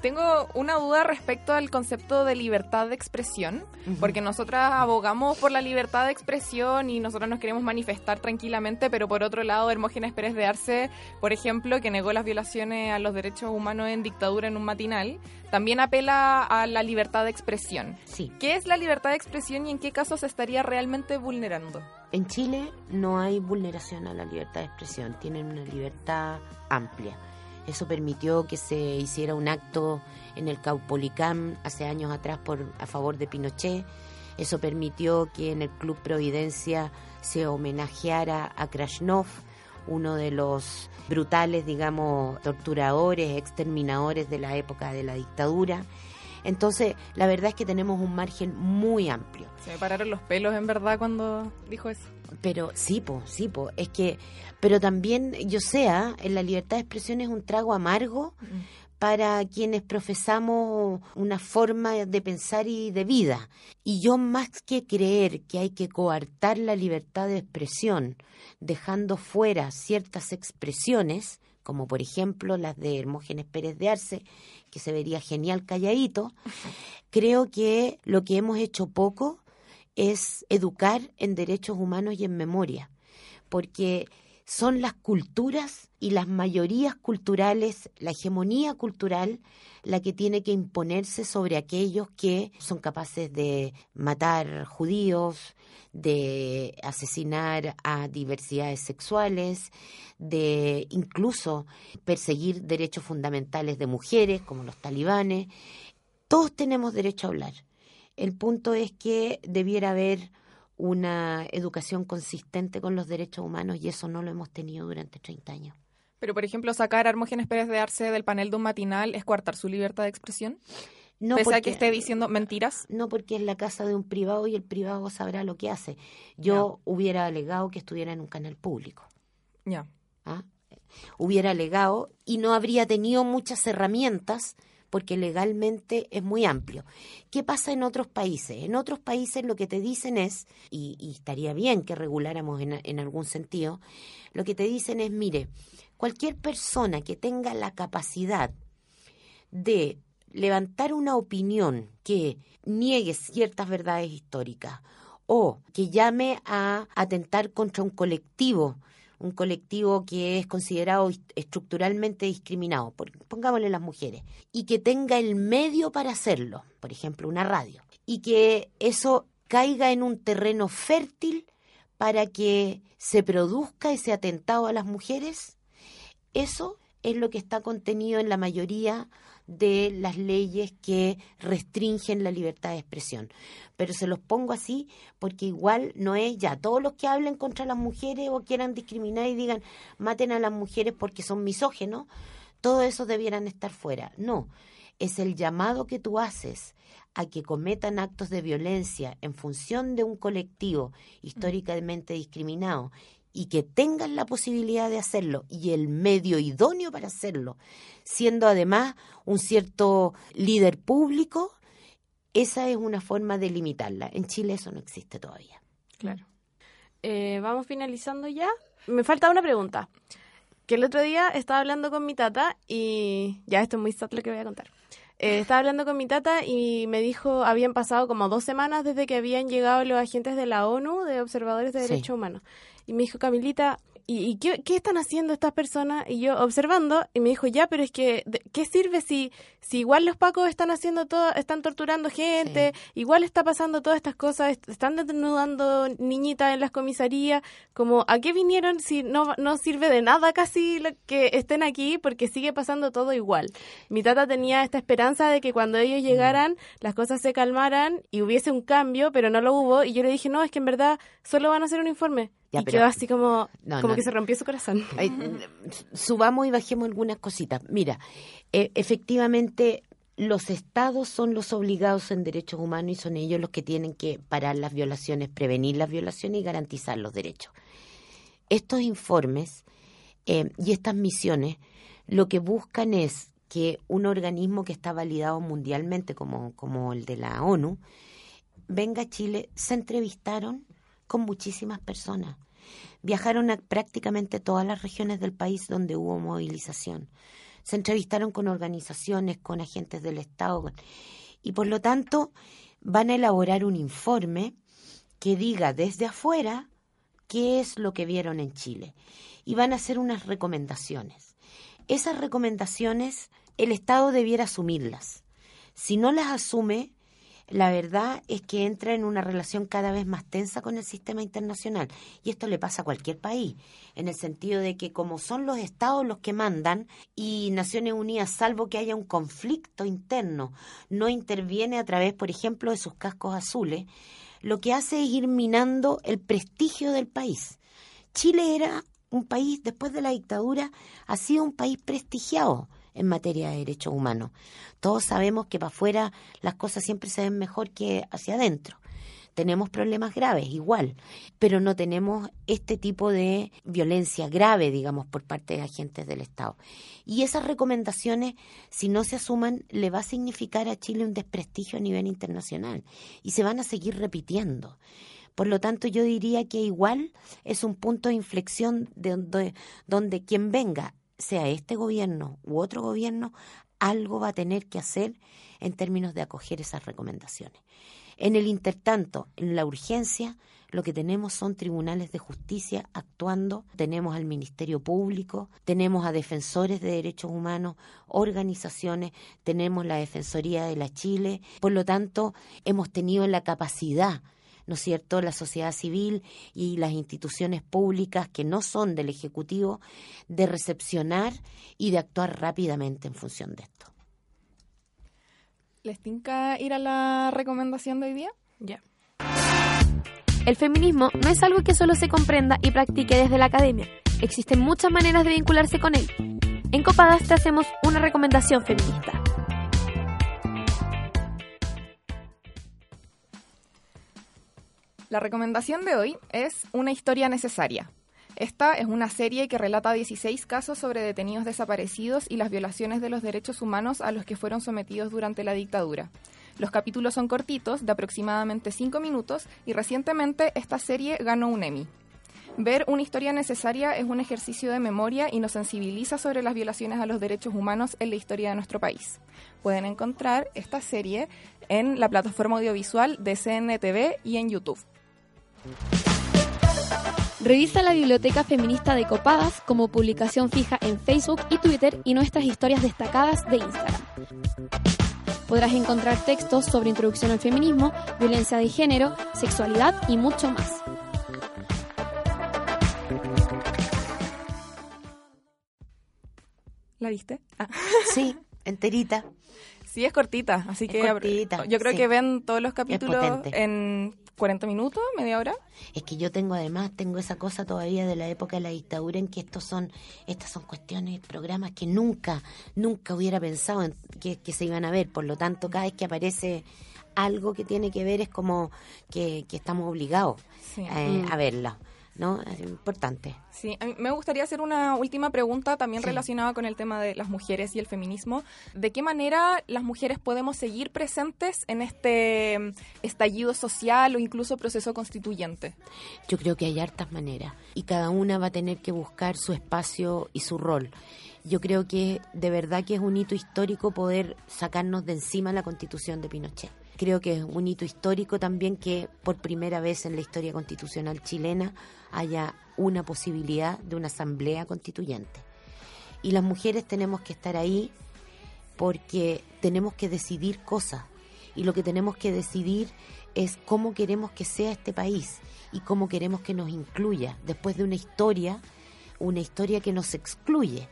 tengo una duda respecto al concepto de libertad de expresión, porque nosotras abogamos por la libertad de expresión y nosotros nos queremos manifestar tranquilamente, pero por otro lado, Hermógenes Pérez de Arce, por ejemplo, que negó las violaciones a los derechos humanos en dictadura en un matinal, también apela a la libertad de expresión. Sí. ¿Qué es la libertad de expresión y en qué casos se estaría realmente vulnerando? En Chile no hay vulneración a la libertad de expresión, tienen una libertad amplia. Eso permitió que se hiciera un acto en el Caupolicán hace años atrás por, a favor de Pinochet. Eso permitió que en el Club Providencia se homenajeara a Krasnov, uno de los brutales, digamos, torturadores, exterminadores de la época de la dictadura. Entonces, la verdad es que tenemos un margen muy amplio. Se me pararon los pelos en verdad cuando dijo eso. Pero sí, po, sí, po. Es que, pero también, yo sea, en la libertad de expresión es un trago amargo para quienes profesamos una forma de pensar y de vida. Y yo más que creer que hay que coartar la libertad de expresión, dejando fuera ciertas expresiones, como por ejemplo las de Hermógenes Pérez de Arce, que se vería genial calladito, creo que lo que hemos hecho poco es educar en derechos humanos y en memoria, porque son las culturas y las mayorías culturales, la hegemonía cultural, la que tiene que imponerse sobre aquellos que son capaces de matar judíos, de asesinar a diversidades sexuales, de incluso perseguir derechos fundamentales de mujeres, como los talibanes. Todos tenemos derecho a hablar. El punto es que debiera haber una educación consistente con los derechos humanos y eso no lo hemos tenido durante 30 años. Pero, por ejemplo, sacar a Hermógenes Pérez de Arce del panel de un matinal es coartar su libertad de expresión. No Pese a porque- que esté diciendo mentiras. No, porque es la casa de un privado y el privado sabrá lo que hace. Yo hubiera alegado que estuviera en un canal público. Ya. ¿ah? Hubiera alegado y no habría tenido muchas herramientas porque legalmente es muy amplio. ¿Qué pasa en otros países? En otros países lo que te dicen es, y, estaría bien que reguláramos en, en algún sentido, lo que te dicen es, mire, cualquier persona que tenga la capacidad de levantar una opinión que niegue ciertas verdades históricas o que llame a atentar contra un colectivo, un colectivo que es considerado est- estructuralmente discriminado, pongámosle las mujeres, y que tenga el medio para hacerlo, por ejemplo, una radio, y que eso caiga en un terreno fértil para que se produzca ese atentado a las mujeres, eso es lo que está contenido en la mayoría de las leyes que restringen la libertad de expresión. Pero se los pongo así porque igual no es ya todos los que hablen contra las mujeres o quieran discriminar y digan maten a las mujeres porque son misógenos, todos esos debieran estar fuera. No, es el llamado que tú haces a que cometan actos de violencia en función de un colectivo históricamente discriminado y que tengan la posibilidad de hacerlo y el medio idóneo para hacerlo, siendo además un cierto líder público, esa es una forma de limitarla. En Chile eso no existe todavía. Claro. Eh, Vamos finalizando ya. Me falta una pregunta. Que el otro día estaba hablando con mi tata y ya esto es muy sad lo que voy a contar. Eh, estaba hablando con mi tata y me dijo, habían pasado como dos semanas desde que habían llegado los agentes de la ONU, de observadores de Sí. derechos humanos. Y me dijo, Camilita, ¿y, y qué, qué están haciendo estas personas? Y yo observando, y me dijo, ya, pero es que, ¿de- ¿qué sirve si, si igual los pacos están haciendo todo, están torturando gente, igual está pasando todas estas cosas, est- están desnudando niñitas en las comisarías, como, ¿a qué vinieron si no, no sirve de nada casi lo que estén aquí porque sigue pasando todo igual? Mi tata tenía esta esperanza de que cuando ellos llegaran las cosas se calmaran y hubiese un cambio, pero no lo hubo, y yo le dije, no, es que en verdad solo van a hacer un informe. Ya, y pero- quedó así como, No, como no, que se rompió su corazón. Ay, subamos y bajemos algunas cositas. Mira, eh, efectivamente los estados son los obligados en derechos humanos y son ellos los que tienen que parar las violaciones, prevenir las violaciones y garantizar los derechos. Estos informes eh, y estas misiones lo que buscan es que un organismo que está validado mundialmente como, como el de la ONU venga a Chile, se entrevistaron con muchísimas personas viajaron a prácticamente todas las regiones del país donde hubo movilización. Se entrevistaron con organizaciones, con agentes del Estado y por lo tanto van a elaborar un informe que diga desde afuera qué es lo que vieron en Chile y van a hacer unas recomendaciones. Esas recomendaciones el Estado debiera asumirlas. Si no las asume, la verdad es que entra en una relación cada vez más tensa con el sistema internacional. Y esto le pasa a cualquier país, en el sentido de que como son los estados los que mandan y Naciones Unidas, salvo que haya un conflicto interno, no interviene a través, por ejemplo, de sus cascos azules, lo que hace es ir minando el prestigio del país. Chile era un país, después de la dictadura, ha sido un país prestigiado en materia de derechos humanos. Todos sabemos que para afuera las cosas siempre se ven mejor que hacia adentro. Tenemos problemas graves, igual, pero no tenemos este tipo de violencia grave, digamos, por parte de agentes del Estado. Y esas recomendaciones, si no se asuman, le va a significar a Chile un desprestigio a nivel internacional y se van a seguir repitiendo. Por lo tanto, yo diría que igual es un punto de inflexión de donde, donde quien venga, sea este gobierno u otro gobierno, algo va a tener que hacer en términos de acoger esas recomendaciones. En el intertanto, en la urgencia, lo que tenemos son tribunales de justicia actuando, tenemos al Ministerio Público, tenemos a defensores de derechos humanos, organizaciones, tenemos la Defensoría de la Chile, por lo tanto, hemos tenido la capacidad ¿no es cierto?, la sociedad civil y las instituciones públicas que no son del Ejecutivo, de recepcionar y de actuar rápidamente en función de esto. ¿Les tinca ir a la recomendación de hoy día? Ya. El feminismo no es algo que solo se comprenda y practique desde la academia. Existen muchas maneras de vincularse con él. En Copadas te hacemos una recomendación feminista. La recomendación de hoy es Una historia necesaria. Esta es una serie que relata 16 casos sobre detenidos desaparecidos y las violaciones de los derechos humanos a los que fueron sometidos durante la dictadura. Los capítulos son cortitos, de aproximadamente 5 minutos, y recientemente esta serie ganó un Emmy. Ver una historia necesaria es un ejercicio de memoria y nos sensibiliza sobre las violaciones a los derechos humanos en la historia de nuestro país. Pueden encontrar esta serie en la plataforma audiovisual de CNTV y en YouTube. Revisa la Biblioteca Feminista de Copadas como publicación fija en Facebook y Twitter y nuestras historias destacadas de Instagram. Podrás encontrar textos sobre introducción al feminismo, violencia de género, sexualidad y mucho más. ¿La viste? Ah. Sí, enterita. Sí, es cortita, así Es que cortita, yo creo sí. que ven todos los capítulos en 40 minutos, media hora. Es que yo tengo además, tengo esa cosa todavía de la época de la dictadura en que estos son, estas son cuestiones, programas que nunca, nunca hubiera pensado en que, que se iban a ver. Por lo tanto, cada vez que aparece algo que tiene que ver es como que, que estamos obligados Sí. eh, Mm. a verlo. ¿No? Es importante. Sí, a mí me gustaría hacer una última pregunta también Sí. relacionada con el tema de las mujeres y el feminismo. ¿De qué manera las mujeres podemos seguir presentes en este mm, estallido social o incluso proceso constituyente? Yo creo que hay hartas maneras y cada una va a tener que buscar su espacio y su rol. Yo creo que de verdad que es un hito histórico poder sacarnos de encima la constitución de Pinochet. Creo que es un hito histórico también que por primera vez en la historia constitucional chilena haya una posibilidad de una asamblea constituyente. Y las mujeres tenemos que estar ahí porque tenemos que decidir cosas y lo que tenemos que decidir es cómo queremos que sea este país y cómo queremos que nos incluya después de una historia, una historia que nos excluye.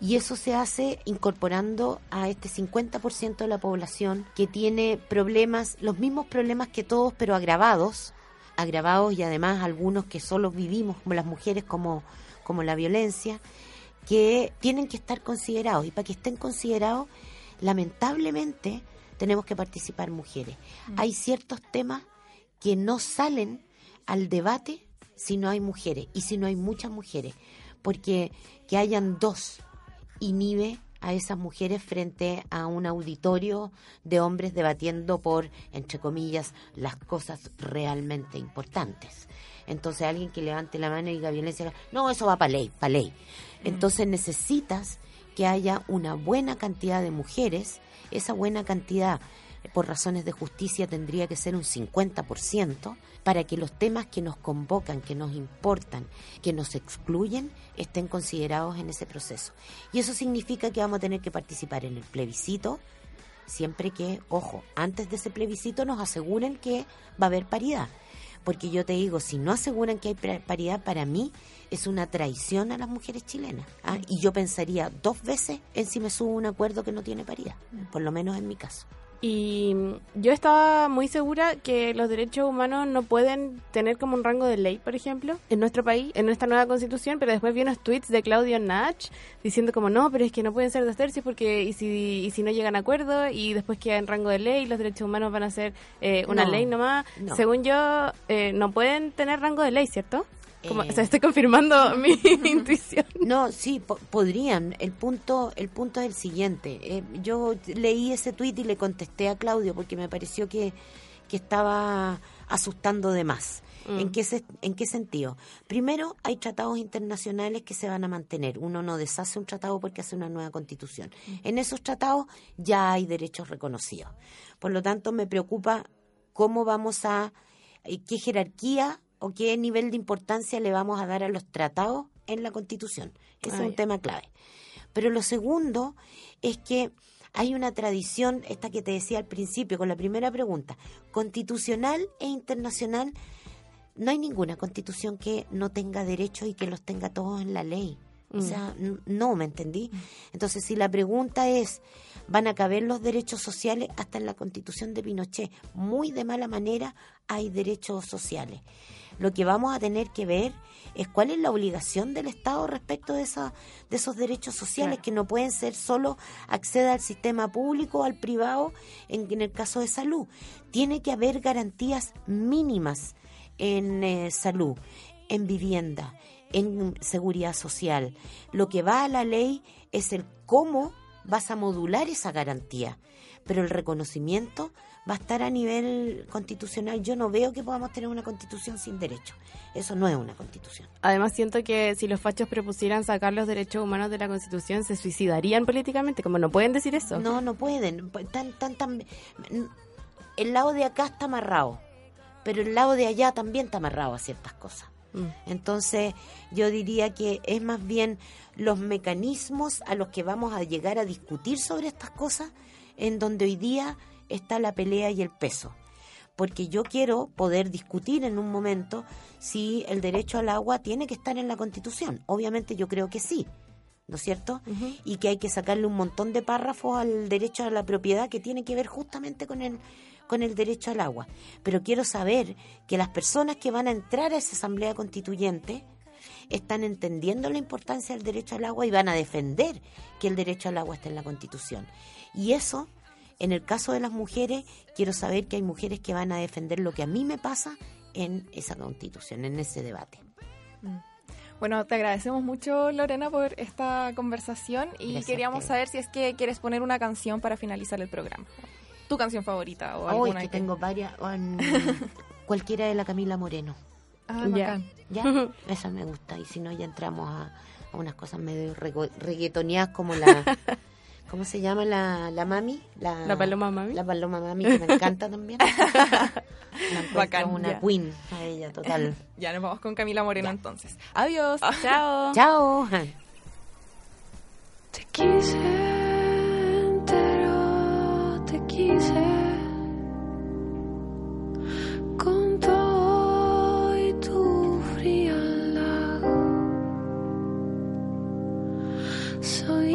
Y eso se hace incorporando a este 50% de la población que tiene problemas, los mismos problemas que todos, pero agravados, agravados y además algunos que solo vivimos como las mujeres, como, como la violencia, que tienen que estar considerados. Y para que estén considerados, lamentablemente, tenemos que participar mujeres. Hay ciertos temas que no salen al debate si no hay mujeres y si no hay muchas mujeres, porque que hayan dos inhibe a esas mujeres frente a un auditorio de hombres debatiendo por, entre comillas, las cosas realmente importantes. Entonces alguien que levante la mano y diga violencia, no, eso va para ley, para ley. Entonces necesitas que haya una buena cantidad de mujeres, esa buena cantidad por razones de justicia tendría que ser un 50% para que los temas que nos convocan, que nos importan, que nos excluyen, estén considerados en ese proceso. Y eso significa que vamos a tener que participar en el plebiscito, siempre que, ojo, antes de ese plebiscito nos aseguren que va a haber paridad. Porque yo te digo, si no aseguran que hay paridad, para mí es una traición a las mujeres chilenas. ¿ah? Y yo pensaría dos veces en si me subo un acuerdo que no tiene paridad, por lo menos en mi caso. Y yo estaba muy segura que los derechos humanos no pueden tener como un rango de ley, por ejemplo, en nuestro país, en nuestra nueva constitución, pero después vi unos tweets de Claudio Nach diciendo como no, pero es que no pueden ser dos tercios porque y si, y si no llegan a acuerdo y después queda en rango de ley, los derechos humanos van a ser eh, una No, ley nomás. no. Según yo, eh, no pueden tener rango de ley, ¿cierto? Como, Eh. o sea, estoy confirmando mi intuición. No, sí, po- podrían. El punto, el punto es el siguiente. Eh, yo leí ese tuit y le contesté a Claudio porque me pareció que, que estaba asustando de más. Mm. ¿En, qué se- ¿En qué sentido? Primero, hay tratados internacionales que se van a mantener. Uno no deshace un tratado porque hace una nueva constitución. En esos tratados ya hay derechos reconocidos. Por lo tanto, me preocupa cómo vamos a, eh, qué jerarquía o qué nivel de importancia le vamos a dar a los tratados en la Constitución. Ese Ah, es un ya. tema clave. Pero lo segundo es que hay una tradición, esta que te decía al principio con la primera pregunta, constitucional e internacional. No hay ninguna constitución que no tenga derechos y que los tenga todos en la ley. O Mm. sea, n- no, ¿me entendí? Entonces, si la pregunta es, ¿van a caber los derechos sociales? Hasta en la constitución de Pinochet, muy de mala manera, hay derechos sociales. Lo que vamos a tener que ver es cuál es la obligación del Estado respecto de, esa, de esos derechos sociales Claro. que no pueden ser solo acceda al sistema público o al privado en, en el caso de salud. Tiene que haber garantías mínimas en eh, salud, en vivienda, en seguridad social. Lo que va a la ley es el cómo vas a modular esa garantía, pero el reconocimiento va a estar a nivel constitucional. Yo no veo que podamos tener una constitución sin derechos. Eso no es una constitución. Además, siento que si los fachos propusieran sacar los derechos humanos de la Constitución, se suicidarían políticamente, como no pueden decir eso. No, no pueden. Tan, tan, tan... El lado de acá está amarrado, pero el lado de allá también está amarrado a ciertas cosas. Mm. Entonces, yo diría que es más bien los mecanismos a los que vamos a llegar a discutir sobre estas cosas en donde hoy día está la pelea y el peso. Porque yo quiero poder discutir en un momento si el derecho al agua tiene que estar en la Constitución. Obviamente yo creo que sí, ¿no es cierto? Y que hay que sacarle un montón de párrafos al derecho a la propiedad que tiene que ver justamente con el con el derecho al agua. Pero quiero saber que las personas que van a entrar a esa asamblea constituyente están entendiendo la importancia del derecho al agua y van a defender que el derecho al agua esté en la Constitución. Y eso, en el caso de las mujeres, quiero saber que hay mujeres que van a defender lo que a mí me pasa en esa Constitución, en ese debate. Bueno, te agradecemos mucho, Lorena, por esta conversación y Gracias queríamos saber si es que quieres poner una canción para finalizar el programa. Tu canción favorita o Hoy alguna que que- tengo varias, en cualquiera de la Camila Moreno. Ah, Ya. ¿Ya? Esa me gusta. Y si no, ya entramos a, a unas cosas medio reggaetoneadas como la... ¿Cómo se llama la, la mami? La, La paloma mami. La paloma mami, que me encanta también. Bacán, una ya. queen a ella, total. Ya nos vamos con Camila Moreno entonces. Adiós. Chao. Chao. Te quise entero, te quise con todo y tu frialdad. Soy